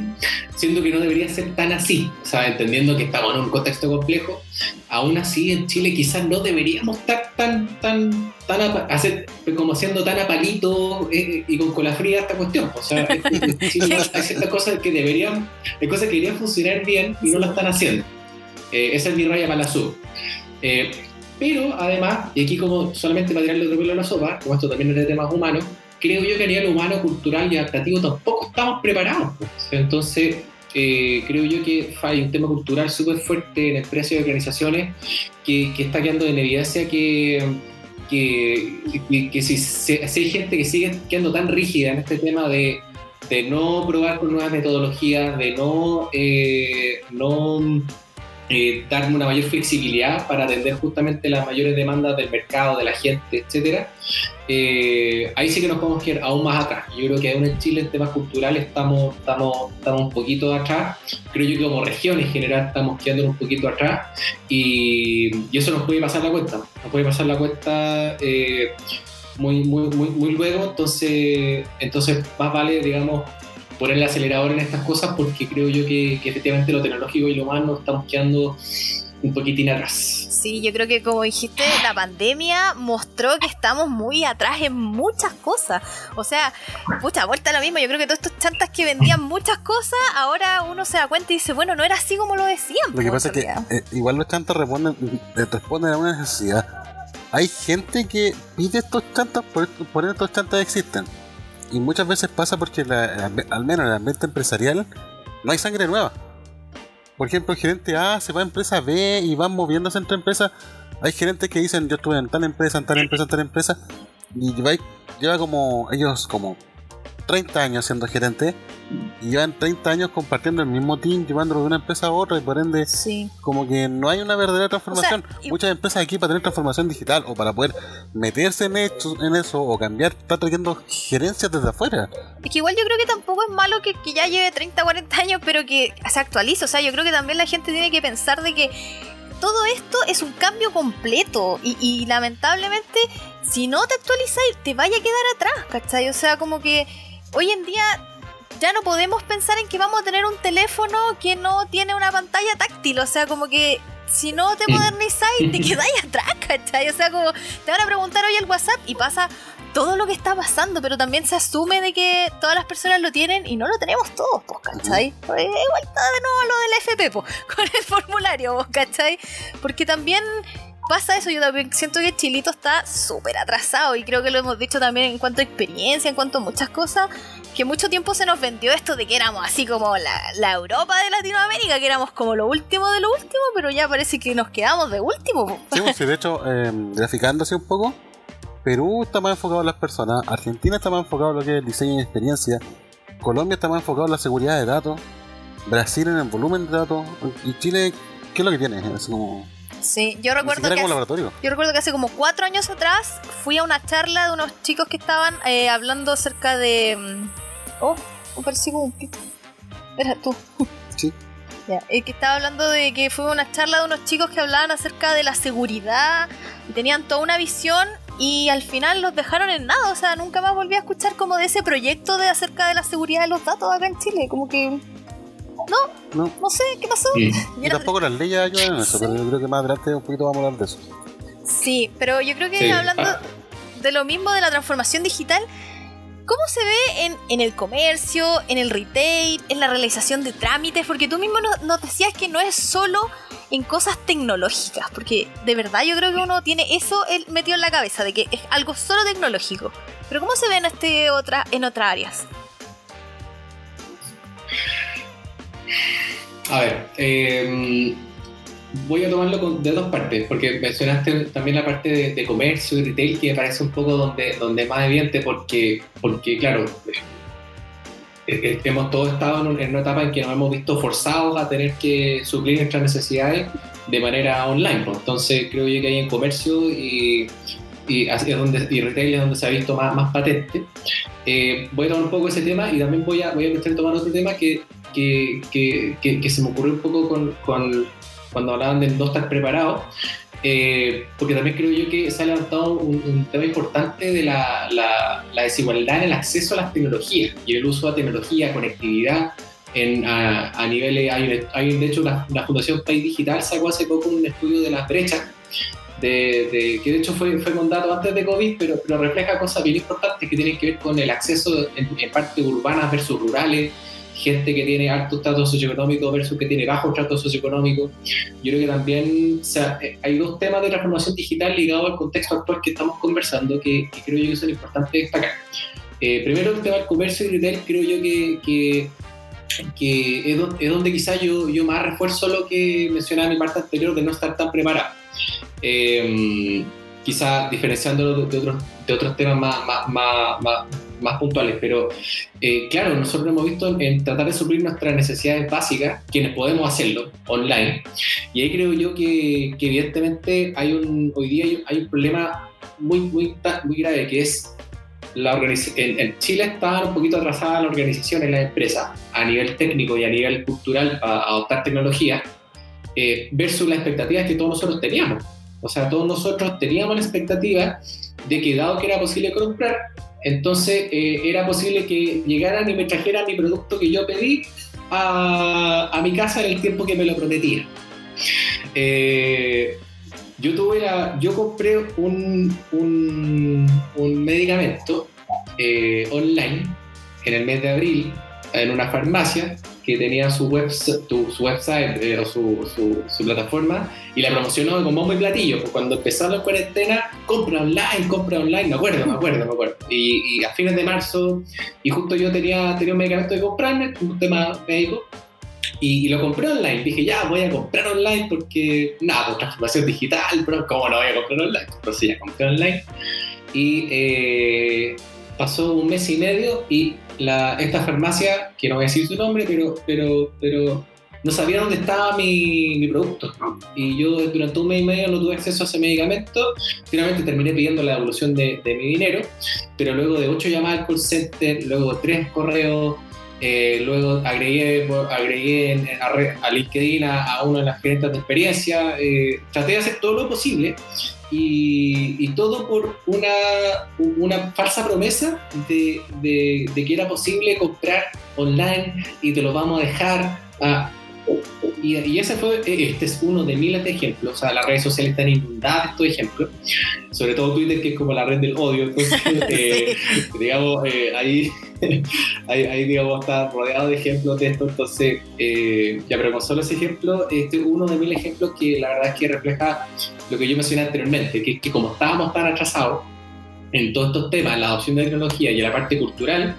siento que no debería ser tan así, o sea, entendiendo que estamos en un contexto complejo, aún así en Chile quizás no deberíamos estar tan, tan, tan, hacer, como siendo tan a palito eh, y con cola fría esta cuestión. O sea, en Chile [laughs] hay ciertas cosas que deberían, hay cosas que deberían funcionar bien y no lo están haciendo. Eh, esa es mi raya para la sub. Eh, pero además, y aquí como solamente para tirarle otro pelo a la sopa, como esto también es de temas humanos, creo yo que a nivel humano, cultural y adaptativo tampoco estamos preparados. Pues. Entonces, eh, creo yo que hay un tema cultural súper fuerte en empresas y organizaciones que, que, está quedando en evidencia que, que, que, si, si, hay gente que sigue quedando tan rígida en este tema de, de no probar con nuevas metodologías, de no, eh, no eh, darme una mayor flexibilidad para atender justamente las mayores demandas del mercado, de la gente, etcétera, eh, ahí sí que nos podemos quedar aún más atrás. Yo creo que aún en Chile en temas culturales estamos, estamos, estamos un poquito atrás. Creo yo que como región en general estamos quedando un poquito atrás y, y eso nos puede pasar la cuenta. Nos puede pasar la cuenta eh, muy, muy, muy, muy luego. Entonces, entonces más vale, digamos, poner el acelerador en estas cosas porque creo yo que, que efectivamente lo tecnológico y lo humano estamos quedando un poquitín atrás. Sí, yo creo que como dijiste, la pandemia mostró que estamos muy atrás en muchas cosas. O sea, pucha, vuelta a lo mismo. Yo creo que todos estos chantas que vendían muchas cosas, ahora uno se da cuenta y dice, bueno, no era así como lo decían. Lo que pasa es que eh, igual los chantas responden, responden a una necesidad. Hay gente que pide estos chantas, por, por estos chantas existen. Y muchas veces pasa porque al menos en el ambiente empresarial no hay sangre nueva. Por ejemplo, el gerente A se va a empresa B y van moviéndose entre empresas. Hay gerentes que dicen yo estuve en tal empresa, en tal empresa, en tal empresa. Y lleva como ellos como 30 años siendo gerente y llevan 30 años compartiendo el mismo team, llevándolo de una empresa a otra y por ende sí. como que no hay una verdadera transformación. O sea, Muchas empresas aquí para tener transformación digital o para poder meterse en, hecho, en eso o cambiar, está trayendo gerencias desde afuera. Es que igual yo creo que tampoco es malo que, que ya lleve 30, 40 años, pero que se actualice. O sea, yo creo que también la gente tiene que pensar de que todo esto es un cambio completo y, y lamentablemente si no te actualizas te vaya a quedar atrás, ¿cachai? O sea, como que hoy en día ya no podemos pensar en que vamos a tener un teléfono que no tiene una pantalla táctil. O sea, como que si no te modernizáis, te [laughs] quedáis atrás, ¿cachai? O sea, como te van a preguntar hoy el WhatsApp y pasa todo lo que está pasando, pero también se asume de que todas las personas lo tienen y no lo tenemos todos, pues, ¿cachai? Pues, igual está de nuevo lo del FP, pues, [laughs] con el formulario, ¿cachai? Porque también pasa eso, yo también siento que Chilito está súper atrasado y creo que lo hemos dicho también en cuanto a experiencia, en cuanto a muchas cosas, que mucho tiempo se nos vendió esto de que éramos así como la, la Europa de Latinoamérica, que éramos como lo último de lo último, pero ya parece que nos quedamos de último. Sí, pues, de hecho, eh, graficándose un poco, Perú está más enfocado en las personas, Argentina está más enfocado en lo que es el diseño y experiencia, Colombia está más enfocado en la seguridad de datos, Brasil en el volumen de datos, y Chile, ¿qué es lo que tiene? Es como... Sí, yo recuerdo, que hace, yo recuerdo que hace como cuatro años atrás fui a una charla de unos chicos que estaban eh, hablando acerca de... Oh, me pareció como un pito. Era tú. [laughs] Sí. Ya, eh, que estaba hablando de que fue una charla de unos chicos que hablaban acerca de la seguridad y tenían toda una visión y al final los dejaron en nada, o sea, nunca más volví a escuchar como de ese proyecto de acerca de la seguridad de los datos acá en Chile, como que no, no, no sé qué pasó. Sí. [laughs] Y tampoco las leyes ayudan en eso, sí. pero yo creo que más adelante un poquito vamos a hablar de eso. Sí, pero yo creo que sí. hablando ah. de lo mismo de la transformación digital, ¿cómo se ve en, el comercio, en el retail, en la realización de trámites? Porque tú mismo nos, nos decías que no es solo en cosas tecnológicas, porque de verdad yo creo que uno tiene eso metido en la cabeza, de que es algo solo tecnológico. Pero ¿cómo se ve en, este otra, en otras áreas? A ver, eh, voy a tomarlo de dos partes, porque mencionaste también la parte de, comercio y retail, que me parece un poco donde, donde más evidente, porque, porque claro, eh, hemos todos estado en una etapa en que nos hemos visto forzados a tener que suplir nuestras necesidades de manera online. Pues. Entonces creo yo que hay en comercio y, es donde, y retail es donde se ha visto más, más patente. Eh, voy a tomar un poco ese tema y también voy a, voy a empezar tomar otro tema que, que, que, se me ocurrió un poco con, con, cuando hablaban de no estar preparado. eh, porque también creo yo que se ha levantado un, tema importante de la, la, desigualdad en el acceso a las tecnologías y el uso de tecnología, conectividad. En, a, a niveles, hay, hay, de hecho la, la, Fundación País Digital sacó hace poco un estudio de las brechas de, que de hecho fue, fue con datos antes de COVID, pero, pero refleja cosas bien importantes que tienen que ver con el acceso en, en partes urbanas versus rurales, gente que tiene alto trato socioeconómico versus que tiene bajo trato socioeconómico. Yo creo que también eh, hay dos temas de transformación digital ligados al contexto actual que estamos conversando que, creo yo que son importantes destacar. Eh, primero, el tema del comercio y retail, creo yo que, que, que es, donde quizás yo, yo más refuerzo lo que mencionaba en mi parte anterior de no estar tan preparado. Eh, diferenciándolo de, otros, de otros temas más, más, más, más puntuales, pero eh, claro, nosotros hemos visto en, tratar de suplir nuestras necesidades básicas, quienes podemos hacerlo online, y ahí creo yo que, que evidentemente hay un, hoy día hay, un problema muy, muy, muy grave, que es la organización, en, Chile está un poquito atrasada la organización en las empresas a nivel técnico y a nivel cultural para adoptar tecnología eh, versus las expectativas que todos nosotros teníamos. O sea, todos nosotros teníamos la expectativa de que dado que era posible comprar, entonces eh, era posible que llegaran y me trajeran mi producto que yo pedí a, mi casa en el tiempo que me lo prometía. Eh, yo tuve yo compré un, un, un medicamento eh, online en el mes de abril en una farmacia que tenía su, web, su, website eh, o su, su, plataforma y la promocionó como muy platillo. Pues cuando empezó la cuarentena, compra online, compra online, me acuerdo, me acuerdo, me acuerdo. Y, a fines de marzo, y justo yo tenía, tenía un medicamento de comprarme, un tema médico, y, lo compré online. Dije, ya, voy a comprar online porque, nada, pues transformación digital, pero ¿cómo no voy a comprar online? Entonces ya compré online. Y eh, pasó un mes y medio y la, esta farmacia, que no voy a decir su nombre, pero, pero, pero no sabía dónde estaba mi, producto. Y yo durante un mes y medio no tuve acceso a ese medicamento. Finalmente terminé pidiendo la devolución de, mi dinero, pero luego de ocho llamadas al call center, luego tres correos, eh, luego agregué, agregué a, LinkedIn a, uno de las gerentes de experiencia. Eh, traté de hacer todo lo posible y, todo por una, una falsa promesa de, de, que era posible comprar online y te lo vamos a dejar. A, y, ese fue, e, este es uno de miles de ejemplos. O sea, las redes sociales están inundadas de estos ejemplos, sobre todo Twitter, que es como la red del odio. Entonces, [laughs] eh, digamos, eh, [laughs] ahí, ahí, digamos, está rodeado de ejemplos de esto. Entonces, eh, ya, pero con solo ese ejemplo, este es uno de mil ejemplos que la verdad es que refleja lo que yo mencioné anteriormente, que, que como estábamos tan atrasados en todos estos temas, la adopción de tecnología y la parte cultural,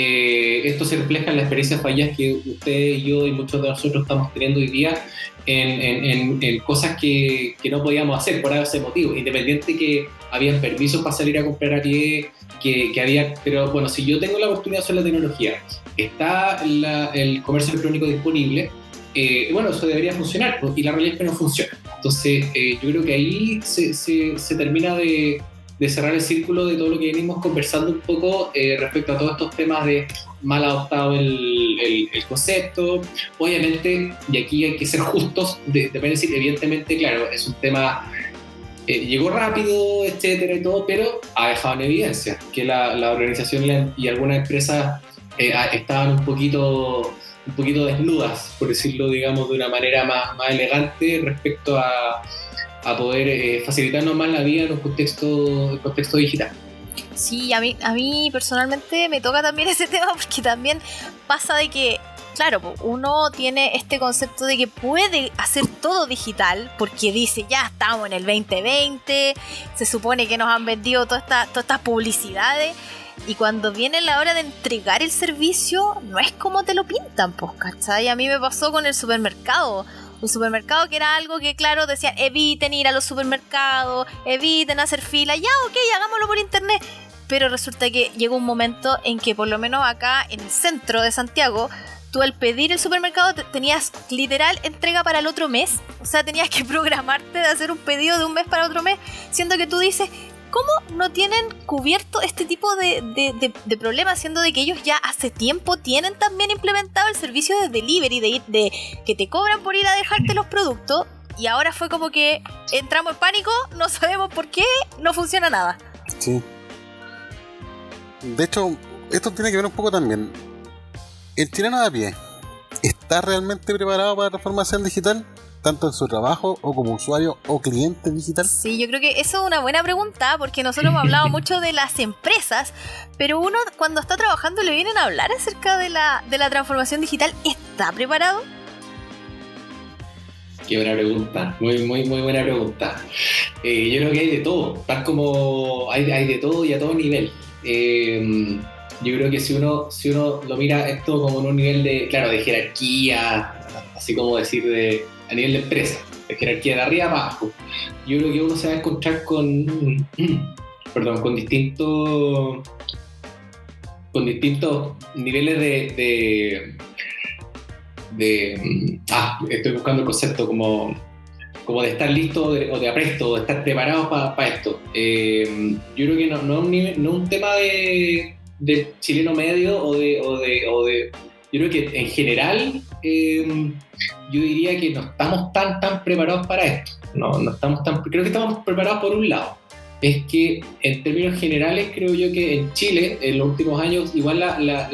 eh, esto se refleja en las experiencias fallas que usted y yo y muchos de nosotros estamos teniendo hoy día en, cosas que, no podíamos hacer por ese motivo, independiente que habían permisos para salir a comprar a pie, que, había, pero bueno, si yo tengo la oportunidad usar la tecnología, está el comercio electrónico disponible, eh, bueno, eso debería funcionar, y la realidad es que no funciona. Entonces, eh, yo creo que ahí se termina de, de cerrar el círculo de todo lo que venimos conversando un poco eh, respecto a todos estos temas de mal adoptado el, el, concepto. Obviamente, y aquí hay que ser [laughs] justos, depende de decir, evidentemente, claro, es un tema, eh, llegó rápido, etcétera y todo, pero ha dejado en evidencia que la, la organización y algunas empresas eh, estaban un poquito un poquito desnudas, por decirlo, digamos, de una manera más, más elegante respecto a, a poder eh, facilitarnos más la vida en un contexto, contexto digital. Sí, a mí, a mí personalmente me toca también [laughs] ese tema porque también pasa de que, claro, uno tiene este concepto de que puede hacer todo digital porque dice, ya estamos en el 2020, se supone que nos han vendido todas estas todas publicidades. Y cuando viene la hora de entregar el servicio, no es como te lo pintan, pues, ¿cachai? A mí me pasó con el supermercado un supermercado que era algo que, claro, decían eviten ir a los supermercados, eviten hacer fila, ya, ok, hagámoslo por internet. Pero resulta que llegó un momento en que, por lo menos acá en el centro de Santiago, tú al pedir el supermercado tenías literal entrega para el otro mes. O sea, tenías que [laughs] programarte de hacer un pedido de un mes para otro mes, siendo que tú dices, ¿cómo no tienen cubierto este tipo de, de, problemas, siendo de que ellos ya hace tiempo tienen también implementado el servicio de delivery, de, de que te cobran por ir a dejarte los productos? Y ahora fue como que entramos en pánico, no sabemos por qué, no funciona nada. Sí. De hecho, esto tiene que ver un poco también. El chileno de a pie, ¿está realmente preparado para la transformación digital? Tanto en su trabajo o como usuario o cliente digital? Sí, yo creo que eso es una buena pregunta porque nosotros hemos hablado [laughs] mucho de las empresas, pero uno cuando está trabajando le vienen a hablar acerca de la, de la transformación digital, ¿está preparado? Qué buena pregunta, muy, muy, muy buena pregunta. Eh, yo creo que hay de todo, tal como hay, hay de todo y a todo nivel. Eh, yo creo que si uno, si uno lo mira esto como en un nivel de, claro, de jerarquía, así como decir de, a nivel de empresa, de jerarquía de arriba abajo, yo creo que uno se va a encontrar con, [clears throat] perdón, con distintos, con distintos niveles de, de, ah, estoy buscando el concepto como, como de estar listo o de apresto, o de estar preparado para esto. Eh, yo creo que no, no, no un tema de, de chileno medio o de, o de, o de yo creo que en general eh, yo diría que no estamos tan tan preparados para esto. No, no estamos tan, creo que estamos preparados por un lado. Es que en términos generales creo yo que en Chile en los últimos años igual la, la,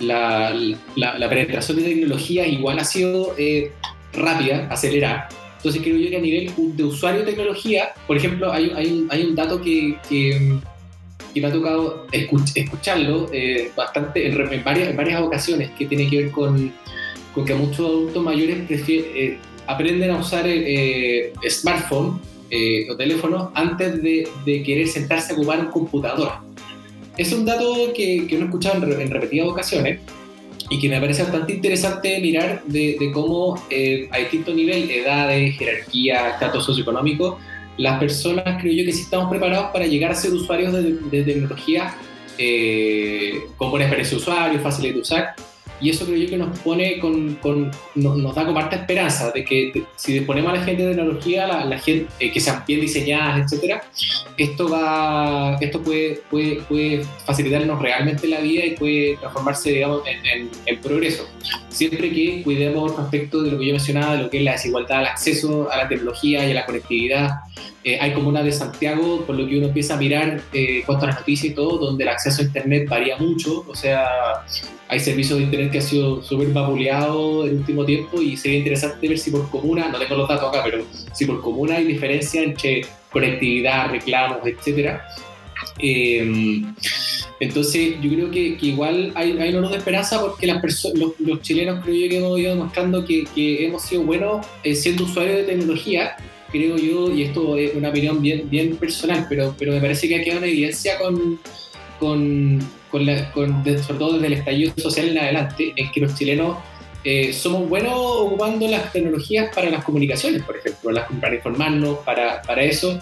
la, la, la penetración de tecnología igual ha sido eh, rápida, acelerada. Entonces creo yo que a nivel de usuario de tecnología, por ejemplo, hay, hay, un, hay un dato que, que y me ha tocado escucharlo eh, bastante en, varias, en varias ocasiones que tiene que ver con, con que muchos adultos mayores eh, aprenden a usar eh, smartphone o teléfono antes de, de, querer sentarse a ocupar un computador. Es un dato que, que uno ha escuchado en, repetidas ocasiones y que me parece bastante interesante mirar de, de cómo a distinto nivel, edades, jerarquía, estatus socioeconómico, las personas creo yo que sí estamos preparados para llegar a ser usuarios de, tecnología eh, con buena experiencia de usuario, fáciles de usar. Y eso creo yo que nos pone con, con nos, da como harta esperanza de que si disponemos a la gente de tecnología, la, gente eh, que sean bien diseñadas, etcétera, esto va, esto puede, puede, puede, facilitarnos realmente la vida y puede transformarse, digamos, en, en, progreso. Siempre que cuidemos respecto de lo que yo mencionaba, de lo que es la desigualdad al acceso a la tecnología y a la conectividad, eh, hay comunas de Santiago, por lo que uno empieza a mirar eh, las noticias y todo, donde el acceso a Internet varía mucho. O sea, hay servicios de Internet que han sido súper vapuleados en el último tiempo y sería interesante ver si por comuna, no tengo los datos acá, pero si por comuna hay diferencia entre conectividad, reclamos, etc. Eh, entonces, yo creo que, igual hay, hay una de esperanza porque las los, los, chilenos creo yo que hemos ido demostrando que, que hemos sido buenos eh, siendo usuarios de tecnología creo yo, y esto es una opinión bien, personal, pero, pero me parece que ha quedado una evidencia con, con, con sobre todo desde el estallido social en adelante, es que los chilenos eh, somos buenos ocupando las tecnologías para las comunicaciones, por ejemplo, las, para informarnos, para, para eso.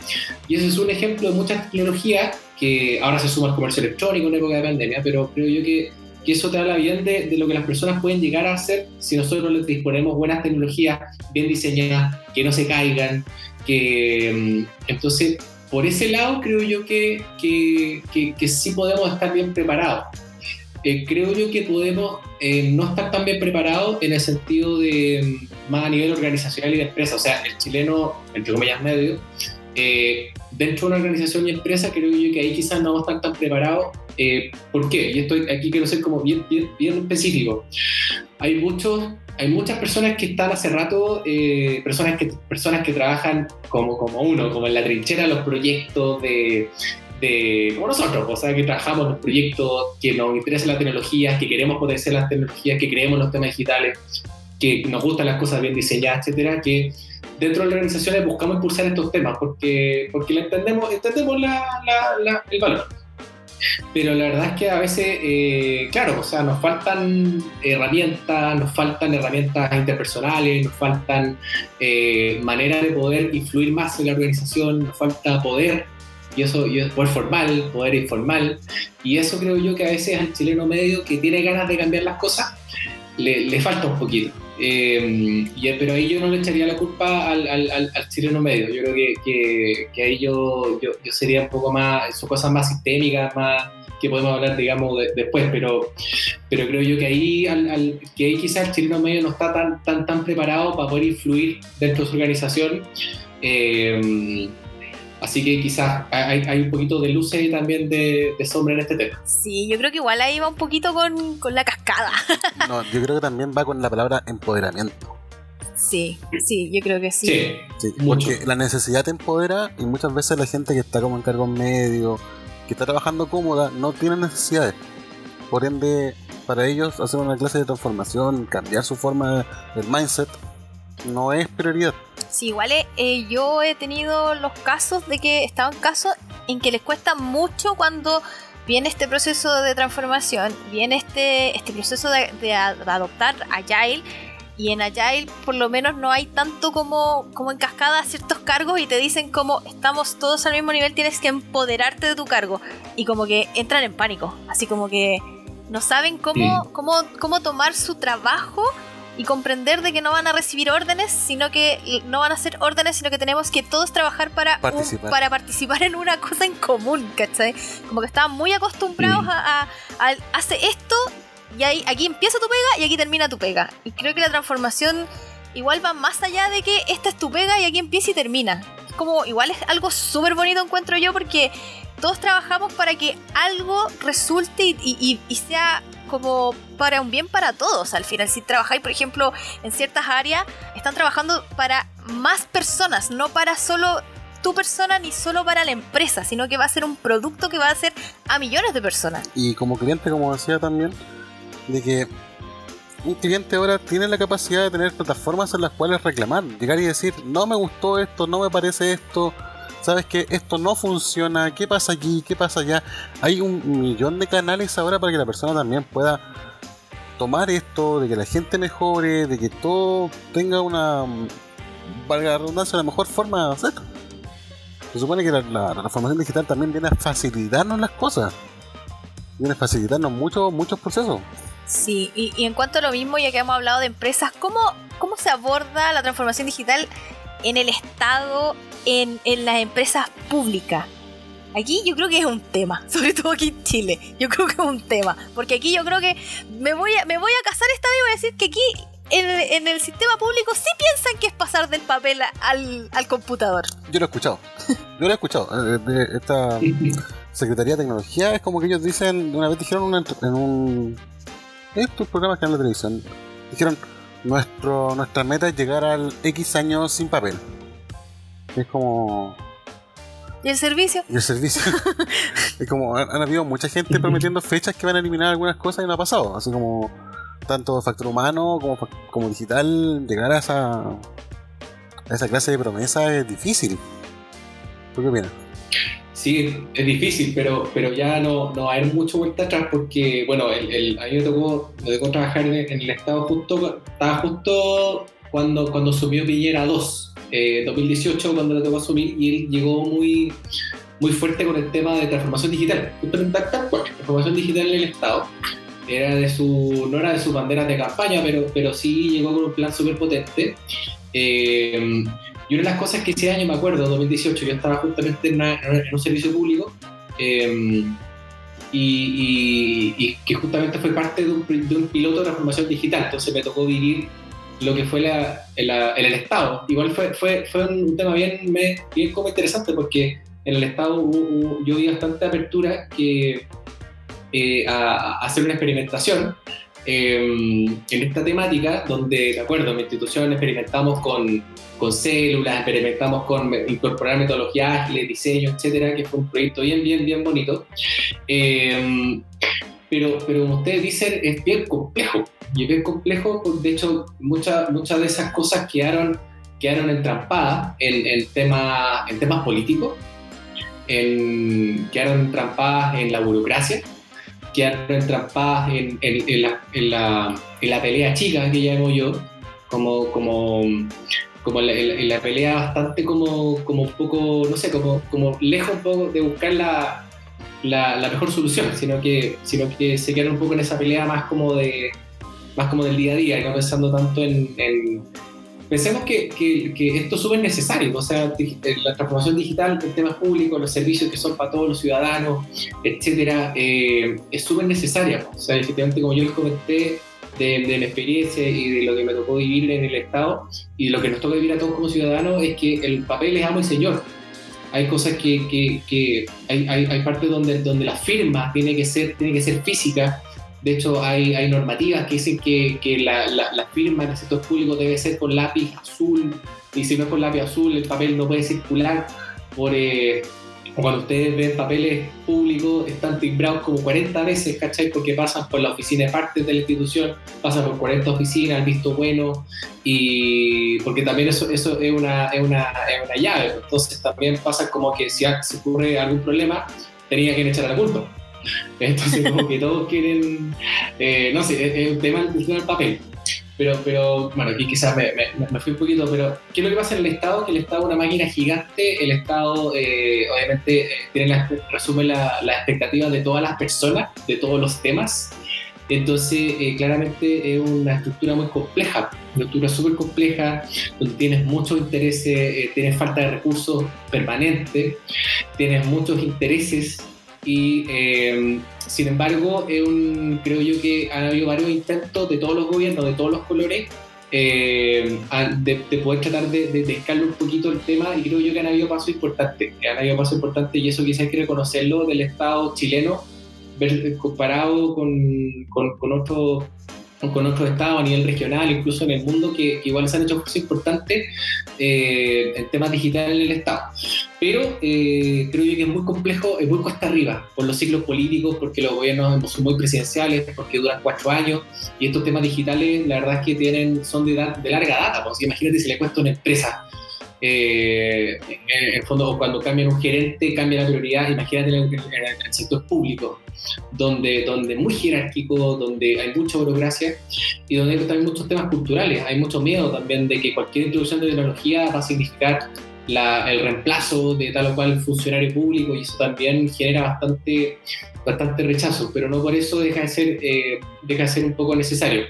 Y ese es un ejemplo de muchas tecnologías que ahora se suma al comercio electrónico en época de pandemia, pero creo yo que que eso te habla bien de, lo que las personas pueden llegar a hacer si nosotros les disponemos buenas tecnologías bien diseñadas, que no se caigan, que mm, entonces por ese lado creo yo que, que, que, sí podemos estar bien preparados. Eh, creo yo que podemos eh, no estar tan bien preparados en el sentido de mm, más a nivel organizacional y de empresa, o sea, el chileno, entre comillas medio, eh, dentro de una organización y empresa creo yo que ahí quizás no vamos a estar tan preparados eh, ¿Por qué? Y estoy aquí quiero ser como bien, bien, bien específico. Hay muchos, hay muchas personas que están hace rato, eh, personas, que, personas que trabajan como, como uno, como en la trinchera los proyectos de, de, como nosotros, o sea, que trabajamos los proyectos, que nos interesan las tecnologías, que queremos potenciar las tecnologías, que creemos los temas digitales, que nos gustan las cosas bien diseñadas, etcétera, que dentro de las organizaciones buscamos impulsar estos temas porque, porque entendemos, entendemos la, la, el valor. Pero la verdad es que a veces, eh, claro, o sea, nos faltan herramientas, nos faltan herramientas interpersonales, nos faltan eh, maneras de poder influir más en la organización, nos falta poder, y eso, y poder formal, poder informal, y eso creo yo que a veces al chileno medio que tiene ganas de cambiar las cosas, le, le falta un poquito. Eh, pero ahí yo no le echaría la culpa al, chileno medio. Yo creo que, ahí yo, yo, sería un poco más, son cosas más sistémicas, más que podemos hablar, digamos, después, pero, pero creo yo que ahí, al, que ahí quizás el chileno medio no está tan, tan, tan preparado para poder influir dentro de su organización. Eh, Así que quizás hay, hay, un poquito de luz y también de, sombra en este tema. Sí, yo creo que igual ahí va un poquito con, con la cascada. [laughs] no, yo creo que también va con la palabra empoderamiento. Sí, sí, yo creo que sí. Sí, porque la necesidad te empodera y muchas veces la gente que está como en cargo medio, que está trabajando cómoda, no tiene necesidades. Por ende, para ellos hacer una clase de transformación, cambiar su forma, el mindset, no es prioridad. Sí, igual eh, yo he tenido los casos de que estaban casos en que les cuesta mucho cuando viene este proceso de transformación, viene este, este proceso de, adoptar Agile. Y en Agile por lo menos no hay tanto como, como en cascada ciertos cargos y te dicen como estamos todos al mismo nivel, tienes que empoderarte de tu cargo. Y como que entran en pánico, así como que no saben cómo, cómo, cómo tomar su trabajo y comprender de que no van a recibir órdenes, sino que no van a ser órdenes, sino que tenemos que todos trabajar para participar, para participar en una cosa en común, ¿cachai? Como que estaban muy acostumbrados a, a, hace esto y ahí, aquí empieza tu pega y aquí termina tu pega. Y creo que la transformación igual va más allá de que esta es tu pega y aquí empieza y termina. Es como, igual es algo súper bonito encuentro yo porque todos trabajamos para que algo resulte y, y sea como para un bien para todos. Al final, si trabajáis, por ejemplo, en ciertas áreas, están trabajando para más personas, no para solo tu persona ni solo para la empresa, sino que va a ser un producto que va a ser a millones de personas. Y como cliente, como decía también, de que un cliente ahora tiene la capacidad de tener plataformas en las cuales reclamar, llegar y decir, no me gustó esto, no me parece esto, sabes que esto no funciona, qué pasa aquí, qué pasa allá. Hay un millón de canales ahora para que la persona también pueda tomar esto, de que la gente mejore, de que todo tenga una, valga la redundancia, la mejor forma de hacer. Se supone que la, transformación digital también viene a facilitarnos las cosas, viene a facilitarnos muchos muchos procesos. Sí, y, en cuanto a lo mismo, ya que hemos hablado de empresas, ¿cómo, ¿cómo se aborda la transformación digital en el Estado en, las empresas públicas. Aquí yo creo que es un tema, [laughs] sobre todo aquí en Chile. Yo creo que es un tema. Porque aquí yo creo que me voy a, me voy a casar esta vez y voy a decir que aquí en, el sistema público sí piensan que es pasar del papel al, computador. Yo lo he escuchado. Yo lo he escuchado. Eh, esta Secretaría de Tecnología es como que ellos dicen, una vez dijeron en un... Estos programas que en la televisión. Dijeron, nuestro, nuestra meta es llegar al X años sin papel. Es como. ¿Y el servicio? Y el servicio. [laughs] es como, han, habido mucha gente prometiendo fechas que van a eliminar algunas cosas y no ha pasado. Así como, tanto factor humano como, como digital, llegar a esa, a esa clase de promesa es difícil. ¿Tú qué opinas? Sí, es difícil, pero, pero ya no, no hay mucho vuelta atrás porque, bueno, el, a mí me tocó, me tocó trabajar en, el Estado justo, estaba justo cuando, cuando subió Piñera 2 2018 cuando le tocó asumir y él llegó muy, muy fuerte con el tema de transformación digital. transformación digital en el Estado. Era de su, no era de sus banderas de campaña, pero, pero sí llegó con un plan súper potente. Eh, y una de las cosas que ese año me acuerdo, 2018, yo estaba justamente en, un servicio público eh, y, que justamente fue parte de un, piloto de transformación digital. Entonces me tocó vivir lo que fue la, el, Estado. Igual fue, fue, fue un tema bien, bien como interesante porque en el Estado yo vi bastante apertura eh, a, hacer una experimentación em, en esta temática donde, de acuerdo, en mi institución experimentamos con, con células, experimentamos con incorporar metodologías ágiles, diseño, etcétera, que fue un proyecto bien, bien, bien bonito. Em, pero, pero como ustedes dicen, es bien complejo y es bien complejo, de hecho muchas muchas de esas cosas quedaron, quedaron entrampadas en, en, tema, en temas políticos, en, quedaron entrampadas en la burocracia, quedaron entrampadas en, la, pelea chica que llamo yo, como, como, como en la, pelea bastante como, como poco, no sé, como, como lejos un poco de buscar la, la, mejor solución, sino que, sino que se quedaron un poco en esa pelea más como de más como del día a día no pensando tanto en, pensemos que, que, que esto es súper necesario, o sea, la transformación digital en temas públicos, los servicios que son para todos los ciudadanos, etcétera, eh, es súper necesaria. O sea, efectivamente, como yo les comenté, de, de, mi experiencia y de lo que me tocó vivir en el Estado y lo que nos toca vivir a todos como ciudadanos es que el papel es amo y señor. Hay cosas que, que, que hay, hay, hay, partes donde, donde la firma tiene que ser, tiene que ser física de hecho, hay, normativas que dicen que, que la, firma en el sector público debe ser con lápiz azul, y si no es con lápiz azul, el papel no puede circular por... Eh, cuando ustedes ven papeles públicos, están timbrados como 40 veces, ¿cachai? Porque pasan por la oficina de partes de la institución, pasan por 40 oficinas, el visto bueno, y porque también eso, es, una, es, una, es una llave. Entonces también pasa como que si ocurre algún problema, tenía que echar la culpa. Entonces, como que todos quieren, eh, no sé, es, un tema del papel. Pero, pero, bueno, aquí quizás me, me, fui un poquito, pero ¿qué es lo que pasa en el Estado? Que el Estado es una máquina gigante, el Estado eh, obviamente eh, resume las la expectativas de todas las personas, de todos los temas, entonces eh, claramente es una estructura muy compleja, una estructura súper compleja, donde tienes muchos intereses, tienes falta de recursos permanentes, tienes muchos intereses y eh, sin embargo es un, creo yo que han habido varios intentos de todos los gobiernos, de todos los colores, eh, de, de, poder tratar de, de, escalar un poquito el tema y creo yo que han habido pasos importantes, han habido pasos importantes y eso quizás hay que reconocerlo del Estado chileno ver, comparado con, con, otros con otros estados a nivel regional, incluso en el mundo, que, que igual se han hecho cosas importantes eh, en temas digitales en el Estado. Pero eh, creo yo que es muy complejo, es muy cuesta arriba, por los ciclos políticos, porque los gobiernos son muy presidenciales, porque duran cuatro años, y estos temas digitales, la verdad es que tienen, son de, larga data, pues imagínate si le cuesta una empresa. Eh, en el fondo, cuando cambian un gerente, cambia la prioridad. Imagínate en el, en el sector público, donde, donde muy jerárquico, donde hay mucha burocracia y donde hay también muchos temas culturales. Hay mucho miedo también de que cualquier introducción de tecnología va a significar la, el reemplazo de tal o cual funcionario público y eso también genera bastante, bastante rechazo, pero no por eso deja de, ser, eh, deja de ser un poco necesario.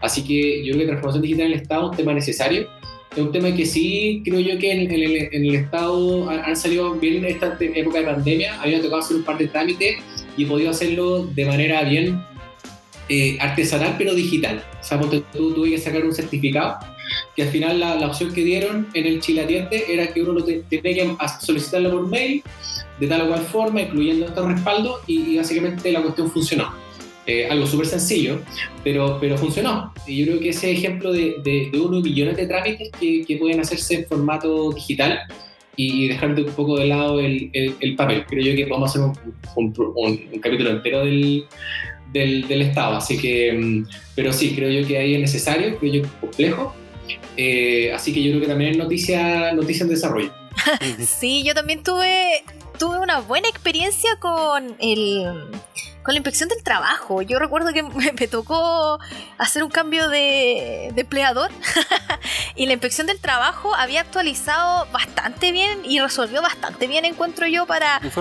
Así que yo creo que transformación digital en el Estado es un tema necesario es un tema que sí creo yo que en, en, el, en el, Estado han, salido bien en esta época de pandemia, había tocado hacer un par de trámites y he podido hacerlo de manera bien eh, artesanal pero digital. O sea, tú tuve que sacar un certificado que al final la, la, opción que dieron en el Chilatiente era que uno lo te, tenía que solicitarlo por mail de tal o cual forma, incluyendo estos respaldos y, y básicamente la cuestión funcionó. Eh, algo súper sencillo, pero, pero funcionó. Y yo creo que ese ejemplo de, de, de unos millones de trámites que, que, pueden hacerse en formato digital y dejar de un poco de lado el, el, el papel. Creo yo que podemos hacer un, un, un, un capítulo entero del, del, del, Estado. Así que, pero sí, creo yo que ahí es necesario, creo yo que es complejo. Eh, así que yo creo que también es noticia, noticia en desarrollo. [laughs] sí, yo también tuve, tuve una buena experiencia con el con la inspección del trabajo. Yo recuerdo que [laughs] me, me tocó hacer un cambio de, de empleador [laughs] y la inspección del trabajo había actualizado bastante bien y resolvió bastante bien, encuentro yo, para, mes,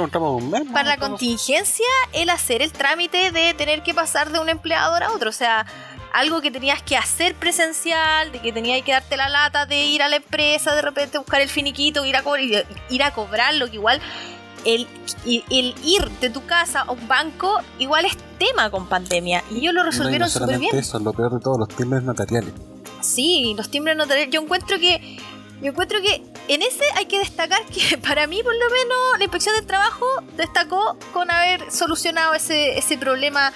para la contingencia el hacer el trámite de tener que pasar de un empleador a otro. O sea, algo que tenías que hacer presencial, de que tenías que darte la lata de ir a la empresa, de repente buscar el finiquito, ir a, cobrar, ir a cobrarlo, que igual el, el, ir de tu casa a un banco igual es tema con pandemia. Y ellos lo resolvieron no, súper bien. Eso es lo peor de todo, los timbres notariales. Sí, los timbres notariales. Yo encuentro que. Yo encuentro que en ese hay que destacar que [laughs] para mí, por lo menos, la inspección del trabajo destacó con haber solucionado ese, ese problema,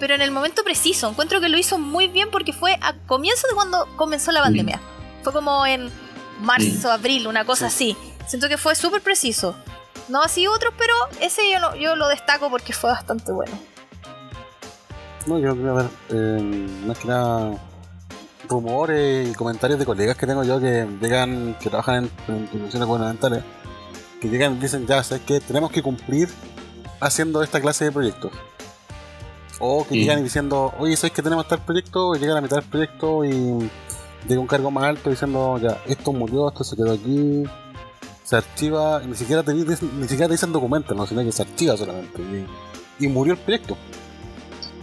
pero en el momento preciso. Encuentro que lo hizo muy bien porque fue a comienzo de cuando comenzó la pandemia. Mm. Fue como en marzo, mm. abril, una cosa sí. así. Siento que fue súper preciso. No así otros, pero ese yo lo, yo lo destaco porque fue bastante bueno. No, yo creo ver, eh, más que nada rumores y comentarios de colegas que tengo yo que llegan, que trabajan en, en instituciones gubernamentales, que llegan y dicen, ya, ¿sabes qué? Tenemos que cumplir haciendo esta clase de proyectos. O que sí. llegan diciendo, oye, ¿sabes que tenemos tal proyecto? Y llegan a mitad del proyecto y llega un cargo más alto diciendo, ya, esto murió, esto se quedó aquí, se archiva, ni siquiera te, ni siquiera te dicen documentos, ¿no? sino que se archiva solamente. Y, y, murió el proyecto.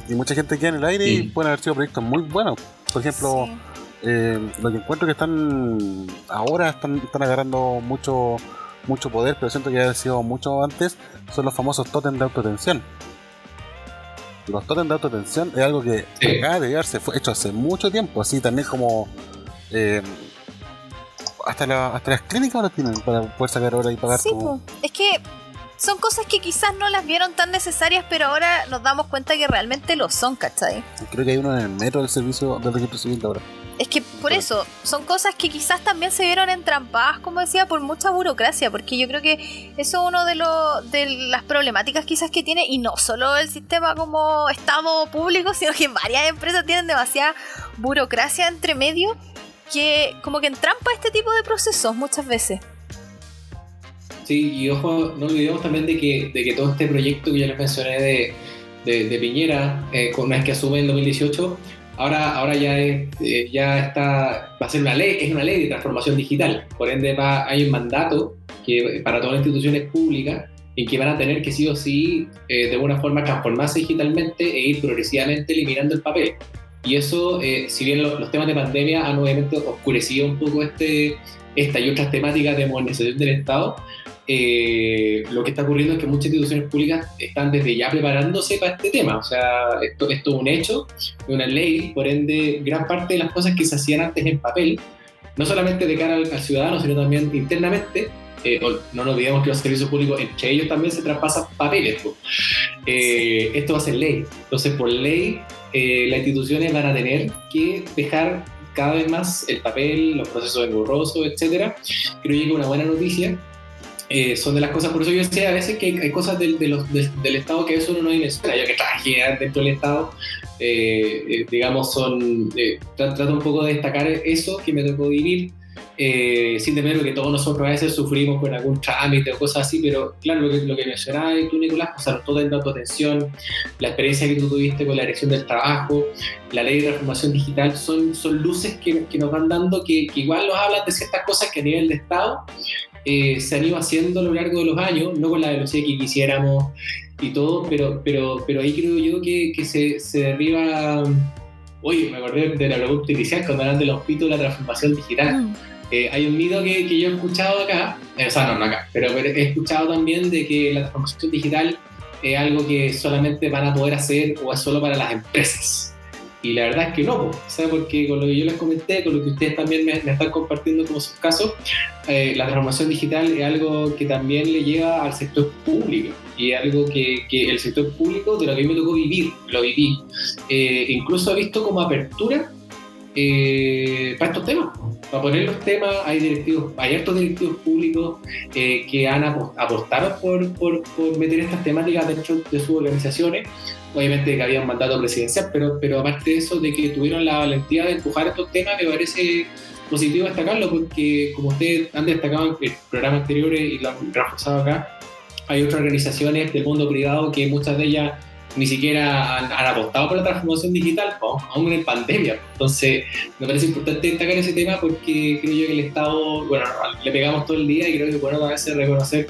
Y mucha gente queda en el aire sí. y pueden haber sido proyectos muy buenos. Por ejemplo, sí. eh, lo que encuentro que están ahora están, están agarrando mucho mucho poder, pero siento que ha sido mucho antes, son los famosos totem de autotensión. Los totem de autotensión es algo que Sí. acá de haberse fue hecho hace mucho tiempo, así también como eh, hasta, la- hasta las clínicas ahora tienen para poder sacar hora y pagar Sí, es que son cosas que quizás no las vieron tan necesarias, pero ahora nos damos cuenta que realmente lo son, ¿cachai? Creo que hay uno en el metro del servicio del registro civil de ahora. Es que por eso, son cosas que quizás también se vieron entrampadas, como decía, por mucha burocracia, porque yo creo que eso es uno de, los de las problemáticas quizás que tiene, y no solo el sistema como Estado público, sino que varias empresas tienen demasiada burocracia entre medio que como que entrampa este tipo de procesos muchas veces. Sí, y ojo, no olvidemos también de que, de que todo este proyecto que yo les mencioné de, de, de Piñera, eh, una vez que asume en 2018, ahora, ahora ya, es, eh, ya está, va a ser una ley, es una ley de transformación digital. Por ende, va, hay un mandato que, para todas las instituciones públicas en que van a tener que sí o sí, eh, de alguna forma, transformarse digitalmente e ir progresivamente eliminando el papel. Y eso, eh, si bien lo- los temas de pandemia han obviamente oscurecido un poco este, esta y otras temáticas de modernización del Estado, eh, lo que está ocurriendo es que muchas instituciones públicas están desde ya preparándose para este tema. O sea, esto, esto es un hecho, una ley, por ende, gran parte de las cosas que se hacían antes en papel, no solamente de cara al, al ciudadano, sino también internamente, eh, no nos olvidemos que los servicios públicos, entre ellos también se traspasan papeles. po. Eh, esto va a ser ley. Entonces, por ley, eh, las instituciones van a tener que dejar cada vez más el papel, los procesos engorrosos, etcétera. Creo que una buena noticia eh, son de las cosas, por eso yo decía a veces que hay, cosas del, del- Estado que eso uno no dimensiona. Yo que trabajé dentro del Estado, eh, eh, digamos, son. eh, tra- trato un poco de destacar eso que me tocó vivir. sin temer que todos nosotros a veces sufrimos con algún trámite o cosas así, pero claro, lo que, lo que mencionabas tú, Nicolás, sea, todo el dato atención, la experiencia que tú tuviste con la dirección del trabajo, la ley de transformación digital, son, son luces que, que nos van dando que, que igual nos hablan de ciertas cosas que a nivel de Estado eh, se han ido haciendo a lo largo de los años, no con la velocidad que quisiéramos y todo, pero, pero, pero ahí creo yo que, que se, se derriba. Oye, me acordé de la pregunta inicial cuando hablan de los pitos de la transformación digital. Mm. Eh, hay un mito que, que yo he escuchado acá, eh, o sea, no, no acá, pero, pero he escuchado también de que la transformación digital es algo que solamente van a poder hacer o es solo para las empresas. Y la verdad es que no, sea, porque con lo que yo les comenté, con lo que ustedes también me, me están compartiendo como sus casos, eh, la transformación digital es algo que también le lleva al sector público y es algo que, que el sector público, de lo que a mí me tocó vivir, lo viví, eh, incluso ha visto como apertura eh, para estos temas. Para poner los temas, hay directivos, hay hartos directivos públicos eh, que han apo- apostado por, por, por meter estas temáticas dentro de sus organizaciones. Obviamente que había un mandato presidencial, pero, pero aparte de eso, de que tuvieron la valentía de empujar estos temas, me parece positivo destacarlo, porque como ustedes han destacado en programas anteriores y lo han reforzado acá, hay otras organizaciones del mundo privado que muchas de ellas ni siquiera han, apostado por la transformación digital, aún en pandemia. Entonces, me parece importante destacar ese tema porque creo yo que el Estado, bueno, le pegamos todo el día y creo que bueno a veces reconocer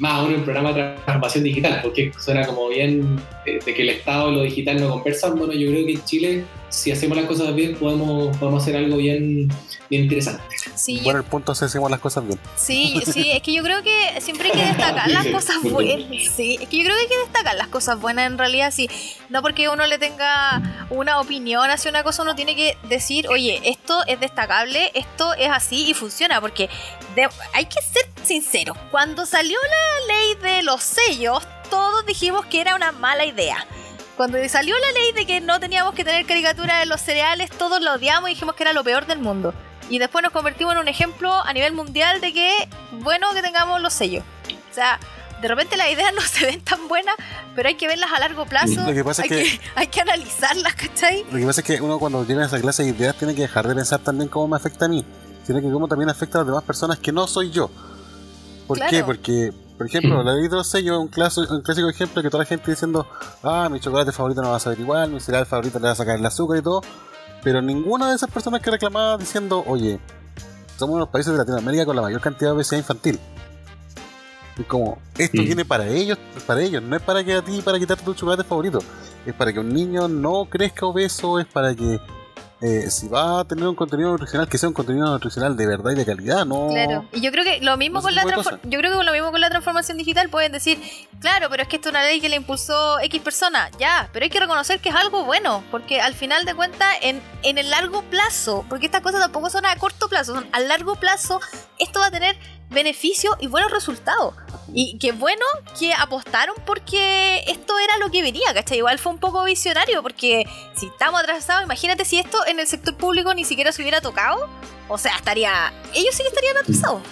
más aún el programa de transformación digital, porque suena como bien eh, de que el Estado y lo digital no conversan. Bueno, yo creo que en Chile, si hacemos las cosas bien, podemos, podemos hacer algo bien, bien interesante. Sí, Bueno, el punto es que hacemos las cosas bien. Sí, sí, es que yo creo que siempre hay que destacar las [laughs] cosas buenas. Sí, es que yo creo que hay que destacar las cosas buenas en realidad. Sí, no porque uno le tenga una opinión hacia una cosa, uno tiene que decir, oye, esto es destacable, esto es así y funciona. Porque de- hay que ser sinceros. Cuando salió la ley de los sellos, todos dijimos que era una mala idea. Cuando salió la ley de que no teníamos que tener caricatura en los cereales, todos lo odiamos y dijimos que era lo peor del mundo. Y después nos convertimos en un ejemplo a nivel mundial de que bueno que tengamos los sellos. O sea, de repente las ideas [laughs] no se ven tan buenas, pero hay que verlas a largo plazo. Lo que pasa hay, es que... hay que analizarlas, ¿cachai? Lo que pasa es que uno cuando tiene esa clase de ideas tiene que dejar de pensar también cómo me afecta a mí, sino que cómo también afecta a las demás personas que no soy yo. ¿Por Claro. qué? Porque, por ejemplo, la ley de los sellos es un, claso- un clásico ejemplo que toda la gente diciendo, ah, mi chocolate favorito no va a saber igual, mi cereal favorito le va a sacar el azúcar y todo, pero ninguna de esas personas que reclamaba diciendo, oye, somos uno de los países de Latinoamérica con la mayor cantidad de obesidad infantil. Y como, esto Mm. viene para ellos, para ellos, no es para que a ti, para quitarte tu chocolate favorito. Es para que un niño no crezca obeso, es para que eh, si va a tener un contenido nutricional, que sea un contenido nutricional de verdad y de calidad, ¿no? Claro, y yo creo que lo mismo No con la yo creo que lo mismo con la transformación digital. Pueden decir, claro, pero es que esto es una ley que le impulsó X persona, ya, pero hay que reconocer que es algo bueno, porque al final de cuentas, en, en el largo plazo, porque estas cosas tampoco son a corto plazo, son a largo plazo, esto va a tener beneficios y buenos resultados. Y qué bueno que apostaron porque esto era lo que venía, ¿cachai? Igual fue un poco visionario, porque si estamos atrasados, imagínate si esto en el sector público ni siquiera se hubiera tocado. O sea, estaría. Ellos sí que estarían atrasados.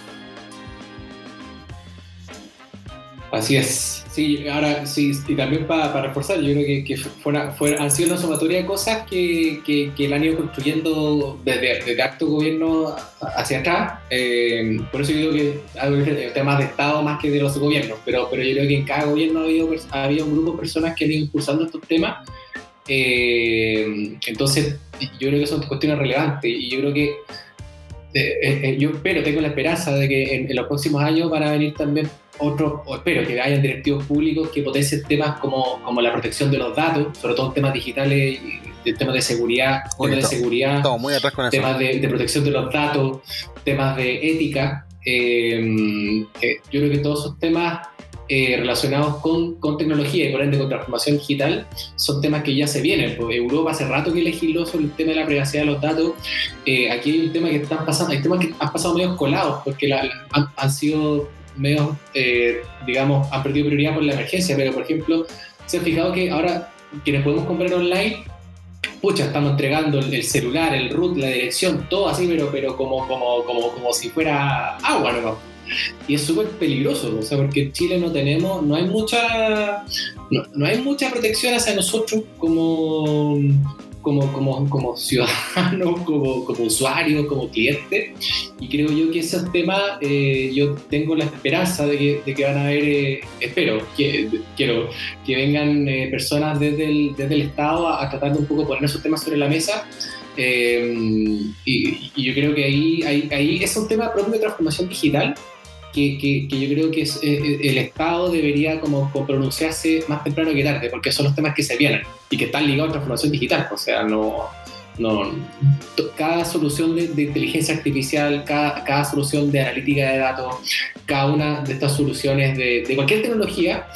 Así es. Sí, ahora sí, y también para reforzar, yo creo que, que fuera, fuera- han sido una sumatoria de cosas que, que, que la han ido construyendo desde, desde acto gobierno hacia atrás. Eh, por eso yo digo que hay temas de Estado más que de los gobiernos, pero, pero yo creo que en cada gobierno ha habido, ha habido un grupo de personas que han ido impulsando estos temas. Eh, entonces, yo creo que son cuestiones relevantes y yo creo que eh, eh, yo espero, tengo la esperanza de que en, en los próximos años van a venir también otros, o espero que hayan directivos públicos que potencien temas como, como la protección de los datos, sobre todo en temas digitales, y, temas de seguridad, Oye, temas de seguridad, Estamos muy atrás con eso. temas de, de protección de los datos, temas de ética. eh, eh, yo creo que todos esos temas eh, relacionados con, con tecnología y por ende con transformación digital son temas que ya se vienen. Pues Europa hace rato que legisló sobre el tema de la privacidad de los datos. Eh, aquí hay un tema que están pasando, hay temas que han pasado medio colados porque la- han, sido medio, eh, digamos, han perdido prioridad por la emergencia, pero por ejemplo, se han fijado que ahora quienes podemos comprar online pucha, estamos entregando el, el celular, el root, la dirección, todo así, pero, pero como, como, como, como si fuera agua, ¿no? Y es súper peligroso, o sea, porque en Chile no tenemos, no hay mucha, no, no hay mucha protección hacia nosotros como, como, como, como ciudadanos, [laughs] como, como usuarios, como clientes. Y creo yo que esos temas, eh, yo tengo la esperanza de que, de que van a haber, eh, espero, que, quiero que vengan eh, personas desde el, desde el Estado a, a tratar de un poco poner esos temas sobre la mesa. Eh, y, y yo creo que ahí, ahí, ahí es un tema propio de transformación digital que, yo creo que es, eh, el Estado debería como, pronunciarse más temprano que tarde, porque son los temas que se vienen y que están ligados a transformación digital. O sea, no, no, cada solución de, inteligencia artificial, cada, cada solución de analítica de datos, cada una de estas soluciones de cualquier tecnología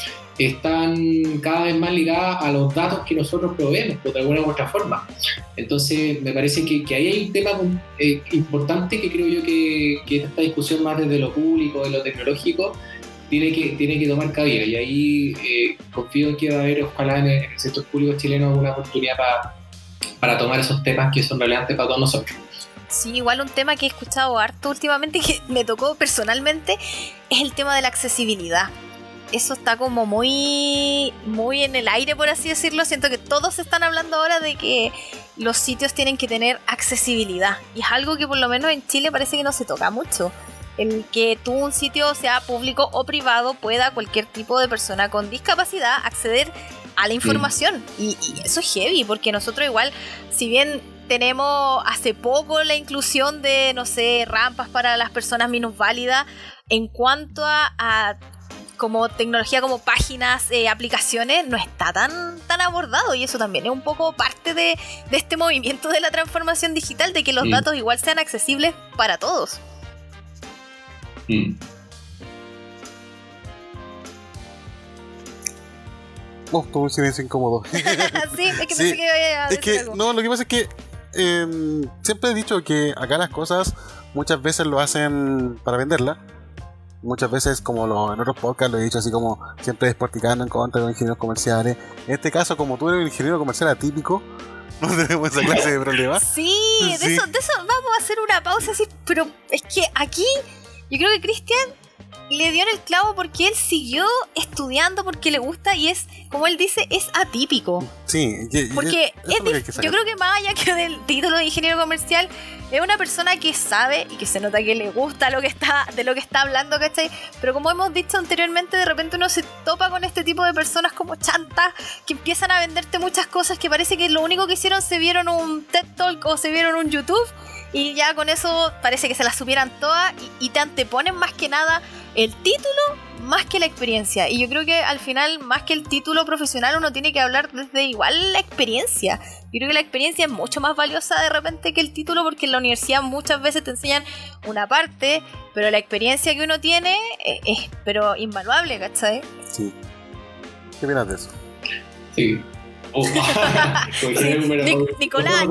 están cada vez más ligadas a los datos que nosotros proveemos, pues, de alguna u otra forma. Entonces, me parece que, que ahí hay un tema eh, importante que creo yo que, que esta discusión más desde lo público, de lo tecnológico, tiene que, tiene que tomar cabida. Y ahí eh, confío en que va a haber, ojalá en el sector público chileno, alguna oportunidad para, para tomar esos temas que son relevantes para todos nosotros. Sí, igual un tema que he escuchado harto últimamente que me tocó personalmente es el tema de la accesibilidad. Eso está como muy, muy en el aire, por así decirlo. Siento que todos están hablando ahora de que los sitios tienen que tener accesibilidad. Y es algo que por lo menos en Chile parece que no se toca mucho. El que tú un sitio, sea público o privado, pueda cualquier tipo de persona con discapacidad acceder a la información. Y, y eso es heavy, porque nosotros igual, si bien tenemos hace poco la inclusión de, no sé, rampas para las personas minusválidas, en cuanto a, a como tecnología, como páginas, eh, aplicaciones, no está tan, tan abordado y eso también es un poco parte de, de este movimiento de la transformación digital, de que los Mm. datos igual sean accesibles para todos. Mm. Oh, tuvo un silencio incómodo. [laughs] sí, es que Sí, pensé que iba a Es decir que, algo. no, lo que pasa es que eh, siempre he dicho que acá las cosas muchas veces lo hacen para venderla. Muchas veces, como lo, en otros podcasts lo he dicho, así como siempre desporticando en contra de los ingenieros comerciales. En este caso, como tú eres un ingeniero comercial atípico, [laughs] no tenemos esa clase de problemas. [laughs] Sí, de. Eso, de eso vamos a hacer una pausa así, pero es que aquí yo creo que Cristian le dio en el clavo porque él siguió estudiando porque le gusta y es, como él dice, es atípico. Sí, y- Porque es que yo creo que más allá que del título de ingeniero comercial, es una persona que sabe y que se nota que le gusta lo que está, de lo que está hablando, ¿cachai? Pero como hemos dicho anteriormente, de repente uno se topa con este tipo de personas como chantas que empiezan a venderte muchas cosas que parece que lo único que hicieron se vieron un TED Talk o se vieron un YouTube y ya con eso parece que se las supieran todas y, y te anteponen más que nada el título más que la experiencia. Y yo creo que al final, más que el título profesional, uno tiene que hablar desde igual la experiencia. Yo creo que la experiencia es mucho más valiosa de repente que el título porque en la universidad muchas veces te enseñan una parte, pero la experiencia que uno tiene es, es pero invaluable, ¿cachai? Sí. ¿Qué opinas de eso? Sí. Oh, [laughs] Nic- Nicolás.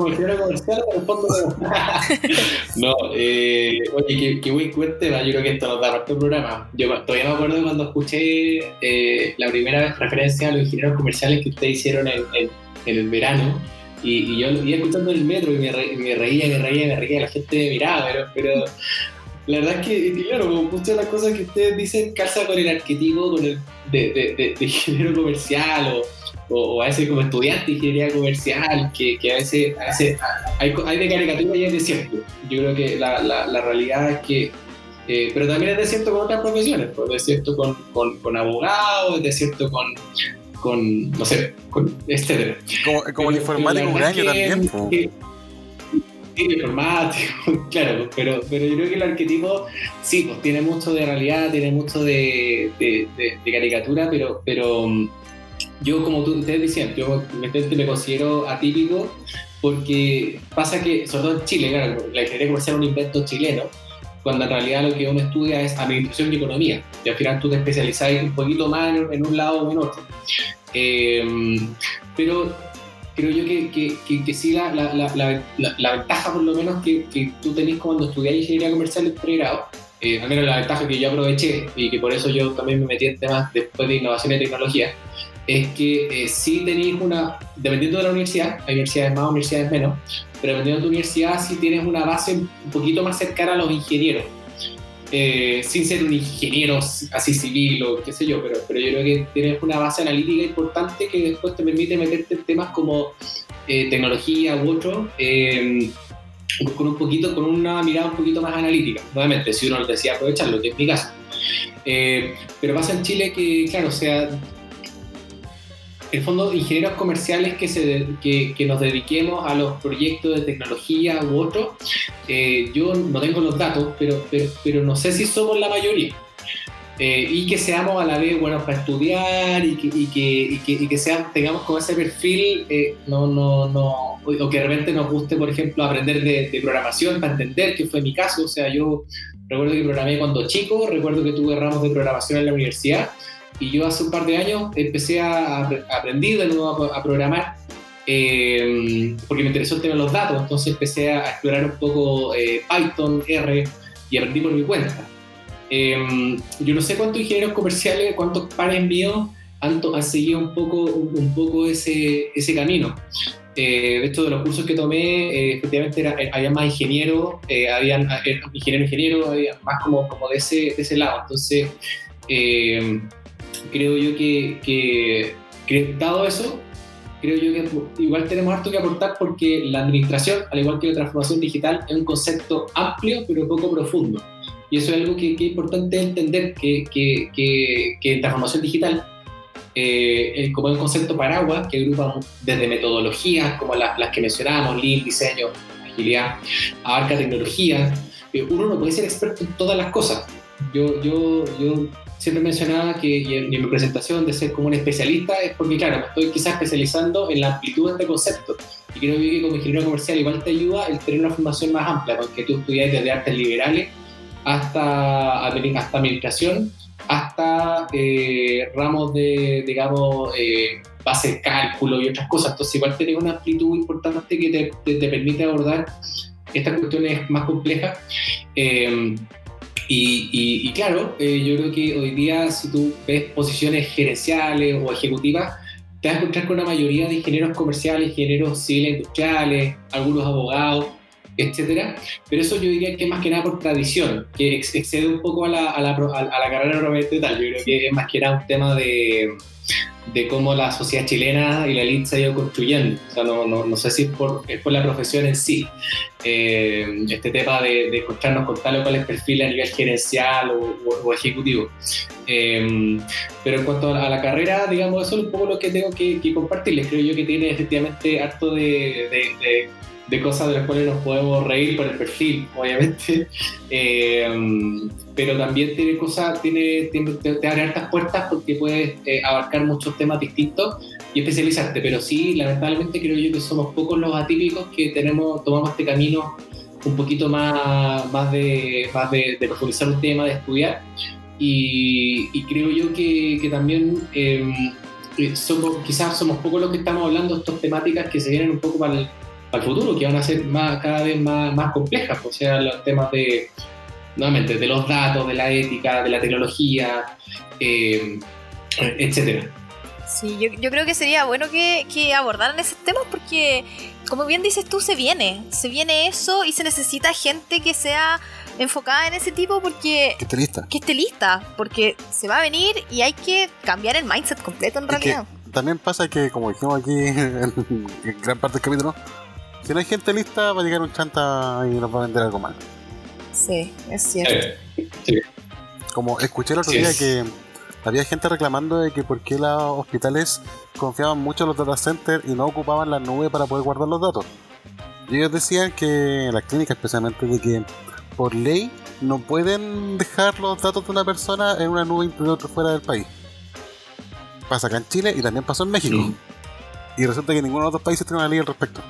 no, [laughs] eh, oye, qué, qué buen buen tema. Yo creo que esto nos da para otro programa. Yo todavía me acuerdo cuando escuché eh, la primera vez referencia a los ingenieros comerciales que ustedes hicieron en, en- en el verano. Y, y yo lo iba escuchando en el metro y me, re- me reía, me reía, me reía. La gente me miraba, pero, pero la verdad es que, claro, como muchas de las cosas que ustedes dicen calza con el arquetipo con el, de, de, de, de ingeniero comercial o, o, o a veces como estudiante de ingeniería comercial, que, que a veces, a veces hay, hay de caricatura y hay de cierto. Yo creo que la, la, la realidad es que, eh, pero también es de cierto con otras profesiones, pues, de cierto con, con, con abogados, es de cierto con, con, no sé, con etcétera. Como, como el informático un año es también. que- Sí, informático, [laughs] claro, pero, pero yo creo que el arquetipo sí, pues tiene mucho de realidad, tiene mucho de, de, de- de caricatura, pero, pero mm, yo como tú, ustedes decían, yo me, considero atípico porque pasa que, sobre todo en Chile, claro, la ingeniería comercial es un invento chileno, cuando en realidad lo que uno estudia es administración y economía, y al final tú te especializas un poquito más en, un lado o en otro. Eh, pero creo yo que, que, que, sí la, la, la, la, ventaja por lo menos que, que tú tenés cuando estudias ingeniería comercial en pregrado, eh, al menos la ventaja que yo aproveché y que por eso yo también me metí en temas después de innovación y tecnología, es que eh, sí tenéis una, dependiendo de la universidad, hay universidades más, universidades menos, pero dependiendo de tu universidad sí tienes una base un poquito más cercana a los ingenieros. Eh, sin ser un ingeniero así civil o qué sé yo, pero, pero yo creo que tienes una base analítica importante que después te permite meterte en temas como eh, tecnología u otro, eh, con un poquito, con una mirada un poquito más analítica. Nuevamente, si uno lo decía aprovecharlo, que es mi caso. Eh, pero pasa en Chile que, claro, o sea, el fondo, ingenieros comerciales que, se, que, que nos dediquemos a los proyectos de tecnología u otro, eh, yo no tengo los datos, pero, pero, pero no sé si somos la mayoría. Eh, y que seamos a la vez buenos para estudiar y que, y que, y que, y que tengamos como ese perfil, eh, no, no, no, o que de repente nos guste, por ejemplo, aprender de, de, programación para entender, que fue mi caso. O sea, yo recuerdo que programé cuando chico, recuerdo que tuve ramos de programación en la universidad y yo hace un par de años empecé a, a aprender de nuevo a, a programar eh, porque me interesó el tema de los datos, entonces empecé a explorar un poco eh, Python, R y aprendí por mi cuenta. Eh, yo no sé cuántos ingenieros comerciales, cuántos pares míos han, han seguido un poco, un, un poco ese, ese camino. Eh, de hecho, de los cursos que tomé, eh, efectivamente era, había más ingenieros, eh, habían ingeniero ingeniero, había más como, como de, ese, de ese lado. Entonces, eh, creo yo que, que, dado eso, creo yo que igual tenemos harto que aportar porque la administración, al igual que la transformación digital, es un concepto amplio pero poco profundo. Y eso es algo que, es importante entender, que, que, que, transformación digital, eh, como es un concepto paraguas que agrupa desde metodologías como las, las que mencionábamos, Lean, diseño, agilidad, abarca tecnología, eh, uno no puede ser experto en todas las cosas. Yo, yo, yo siempre mencionaba que en, mi presentación de ser como un especialista es porque, claro, me estoy quizás especializando en la amplitud de este concepto. Y creo que como ingeniero comercial igual te ayuda el tener una formación más amplia, porque tú estudias desde artes liberales hasta, administración, hasta eh, ramos de, digamos, eh, base de cálculo y otras cosas. Entonces igual tienes una amplitud importante que te, te, te permite abordar estas cuestiones más complejas. Eh, y, y, y, claro, eh, yo creo que hoy día si tú ves posiciones gerenciales o ejecutivas, te vas a encontrar con una mayoría de ingenieros comerciales, ingenieros civiles industriales, algunos abogados, etcétera. Pero eso yo diría que es más que nada por tradición, que ex excede un poco a la, a la, a la carrera propiamente tal. Yo creo que es más que nada un tema de, de cómo la sociedad chilena y la elite se ha ido construyendo. O sea, no, no, no sé si es por, es por la profesión en sí. Eh, este tema de, de, encontrarnos con tal o cual perfil a nivel gerencial o, ejecutivo. Eh, pero en cuanto a la carrera, digamos, eso es un poco lo que tengo que, compartirles. Creo yo que tiene efectivamente harto de, cosas de las cuales nos podemos reír por el perfil, obviamente. [laughs] Eh, pero también tiene cosas, tiene, te, abre hartas puertas porque puedes abarcar muchos temas distintos y especializarte, pero sí, lamentablemente creo yo que somos pocos los atípicos que tenemos, tomamos este camino un poquito más, más, de, más de, profundizar un tema, de estudiar, y, creo yo que, que también em, eh, somos, quizás somos pocos los que estamos hablando de estas temáticas que se vienen un poco para el, para el futuro, que van a ser más, cada vez más, más complejas, o sea, los temas de, nuevamente, de los datos, de la ética, de la tecnología, eh, etcétera. Sí, yo, yo, creo que sería bueno que, que, abordaran ese tema porque, como bien dices tú, se viene. Se viene eso y se necesita gente que sea enfocada en ese tipo porque... Que esté lista. Que esté lista, porque se va a venir y hay que cambiar el mindset completo en realidad. también pasa que, como dijimos aquí [laughs] en, gran parte del capítulo, si no hay gente lista va a llegar un chanta y nos va a vender algo mal. Sí, es cierto. Como escuché el otro día que había gente reclamando de que por qué los hospitales confiaban mucho en los data centers y no ocupaban la nube para poder guardar los datos. Y ellos decían que, las clínicas especialmente, de que por ley no pueden dejar los datos de una persona en una nube interior fuera del país. Pasa acá en Chile y también pasó en México. Y resulta que ninguno de los otros países tiene una ley al respecto.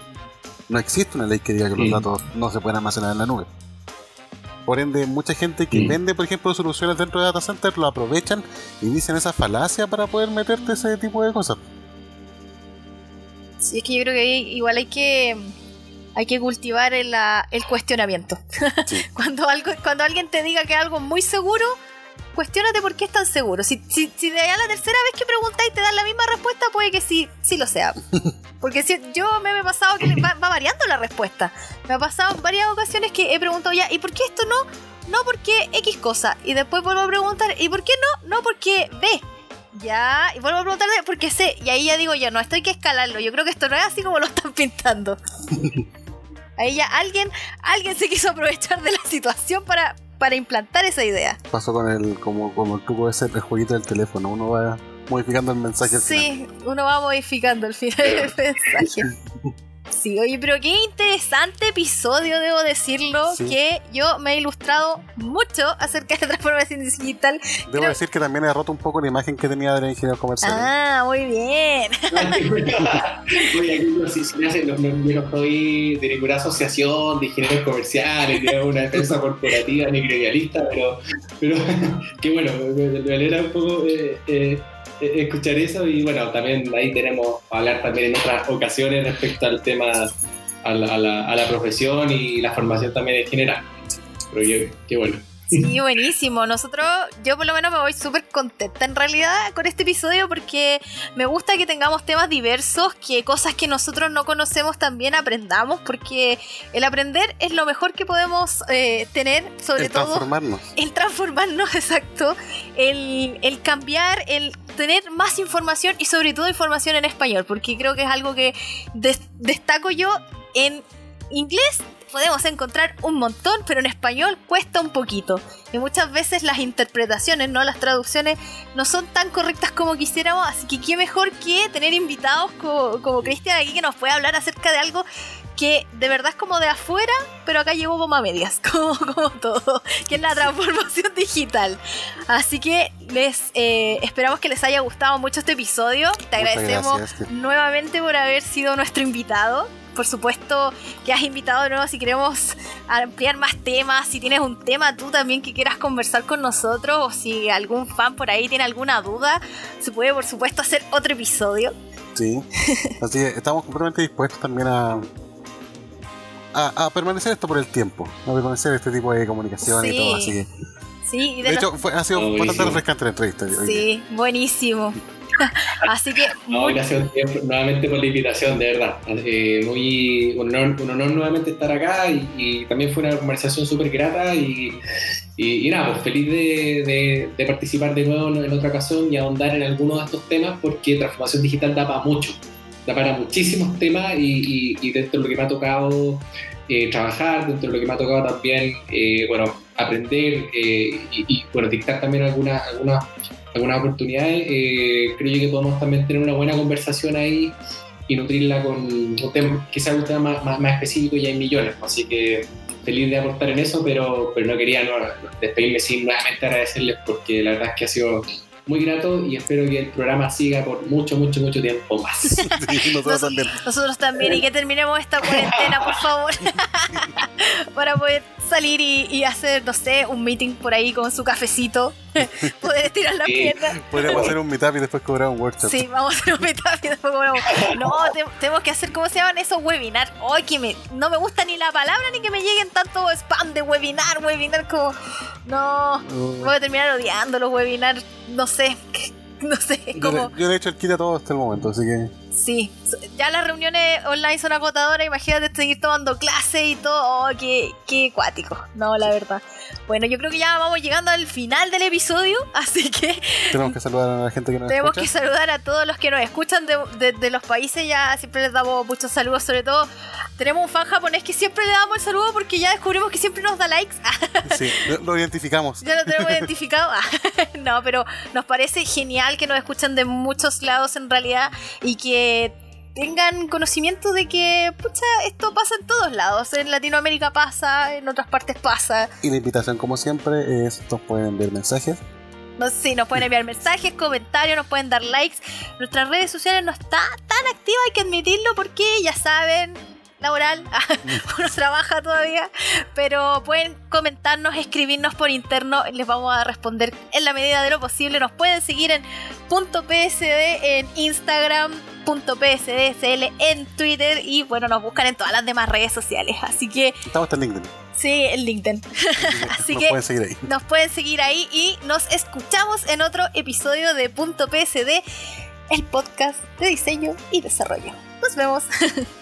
No existe una ley que diga que los datos no se pueden almacenar en la nube. Por ende, mucha gente que vende, por ejemplo, soluciones dentro de data center lo aprovechan y dicen esa falacia para poder meterte ese tipo de cosas. Sí, es que yo creo que igual hay que hay que cultivar el, el cuestionamiento. [laughs] cuando algo cuando alguien te diga que algo muy seguro, cuestionate por qué es tan seguro. Si, si, si de allá la tercera vez que preguntáis te dan la misma respuesta, puede que sí, sí lo sea. [laughs] Porque si, yo me, he pasado que va, variando la respuesta. Me ha pasado en varias ocasiones que he preguntado ya, ¿y por qué esto no? No porque X cosa. Y después vuelvo a preguntar, ¿y por qué no? No porque B. Ya, y vuelvo a preguntar por qué C. Y ahí ya digo, ya no, esto hay que escalarlo. Yo creo que esto no es así como lo están pintando. [laughs] ahí ya alguien, alguien se quiso aprovechar de la situación para, para implantar esa idea. Pasó con el, como, como el truco ese, el jueguito del teléfono, uno va modificando el mensaje al sí, uno va modificando el final del mensaje. [laughs] Sí, oye, pero qué interesante episodio, debo decirlo, que yo me he ilustrado mucho acerca de transformación digital. Debo decir que también he roto un poco la imagen que tenía del ingeniero comercial. Ah, muy bien. [laughs] Oye, si, si yo no soy de ninguna asociación de ingenieros comerciales, ni una defensa corporativa ni gremialista, pero, pero [laughs] qué bueno, me, alegra un poco eh, eh, escuchar eso y bueno, también ahí tenemos a hablar también en otras ocasiones respecto al tema, a la, a la, profesión y la formación también en general. Pero qué bueno. Sí, [laughs] buenísimo. Nosotros, yo por lo menos me voy súper contenta en realidad con este episodio porque me gusta que tengamos temas diversos, que cosas que nosotros no conocemos también aprendamos, porque el aprender es lo mejor que podemos eh, tener, sobre todo. El transformarnos. El transformarnos, [laughs] exacto. El, el cambiar, el tener más información y sobre todo información en español, porque creo que es algo que destaco yo en inglés podemos encontrar un montón, pero en español cuesta un poquito. Y muchas veces las interpretaciones, no las traducciones, no son tan correctas como quisiéramos. Así que qué mejor que tener invitados como, Cristian aquí que nos puede hablar acerca de algo que de verdad es como de afuera, pero acá llegó [laughs] como a medias, como, todo, que es la transformación [laughs] digital. Así que les eh, esperamos que les haya gustado mucho este episodio. Te agradecemos nuevamente por haber sido nuestro invitado por supuesto que has invitado de nuevo si queremos ampliar más temas, si tienes un tema tú también que quieras conversar con nosotros o si algún fan por ahí tiene alguna duda, se puede por supuesto hacer otro episodio. Sí, [laughs] así que estamos completamente dispuestos también a, a, permanecer esto por el tiempo, a permanecer este tipo de comunicación y todo, así que... Sí, de, hecho, fue, ha sido bastante refrescante la entrevista. Sí, buenísimo. [laughs] Así que. gracias nuevamente por la invitación, de verdad. Eh, muy, un, honor, nuevamente estar acá y, también fue una conversación súper grata y, y, nada, pues feliz de, de, participar de nuevo en otra ocasión y ahondar en algunos de estos temas porque transformación digital da para mucho, da para muchísimos temas y, dentro de lo que me ha tocado eh, trabajar, dentro de lo que me ha tocado también, eh, bueno, aprender y, y, bueno, dictar también algunas algunas algunas oportunidades, creo que podemos también tener una buena conversación ahí y nutrirla con un tema, quizás un tema más, más, específico y hay millones, así que feliz de aportar en eso, pero, pero no quería no, despedirme sin nuevamente agradecerles porque la verdad es que ha sido muy grato y espero que el programa siga por mucho, mucho, mucho tiempo más. [laughs] nosotros, también. Nosotros también y que terminemos esta cuarentena, por favor, [laughs] para poder salir y, hacer, no sé, un meeting por ahí con su cafecito, [laughs] poder estirar la pierna. Podríamos hacer un meetup y después cobrar un workshop. Sí, vamos a hacer un meetup y después cobrar un No, [laughs] tenemos que hacer, ¿cómo se llaman esos webinars? Hoy que me, no me gusta ni la palabra ni que me lleguen tanto spam de webinar, webinar como... No, voy a terminar odiando los webinars, no sé, [laughs] no sé, como... Yo, de hecho el quita todo hasta el momento, así que... Sí, ya las reuniones online son agotadoras, imagínate seguir tomando clases y todo, oh, qué, qué cuático, no, la verdad. Bueno, yo creo que ya vamos llegando al final del episodio, [laughs] así que... Tenemos que saludar a la gente que nos Tenemos que saludar a todos los que nos escuchan de, de, los países, ya siempre les damos muchos saludos, sobre todo tenemos un fan japonés que siempre le damos el saludo porque ya descubrimos que siempre nos da likes. [laughs] sí, lo, identificamos. Ya lo tenemos [laughs] identificado. no, pero nos parece genial que nos escuchen de muchos lados en realidad y que tengan conocimiento de que, pucha, esto pasa en todos lados. En Latinoamérica pasa, en otras partes pasa. Y la invitación, como siempre, es: nos pueden enviar mensajes. No, sí, nos pueden enviar mensajes, comentarios, nos pueden dar likes. Nuestras redes sociales no está tan activa, hay que admitirlo, porque ya saben, laboral, [laughs] uno trabaja todavía, pero pueden comentarnos, escribirnos por interno, les vamos a responder en la medida de lo posible. Nos pueden seguir en .psd en Instagram, .psdsl en Twitter y bueno, nos buscan en todas las demás redes sociales. Así que... Estamos en LinkedIn. Sí, en LinkedIn. [laughs] [laughs] Así que pueden seguir ahí. nos pueden seguir ahí y nos escuchamos en otro episodio de .psd, el podcast de diseño y desarrollo. Nos vemos. [laughs]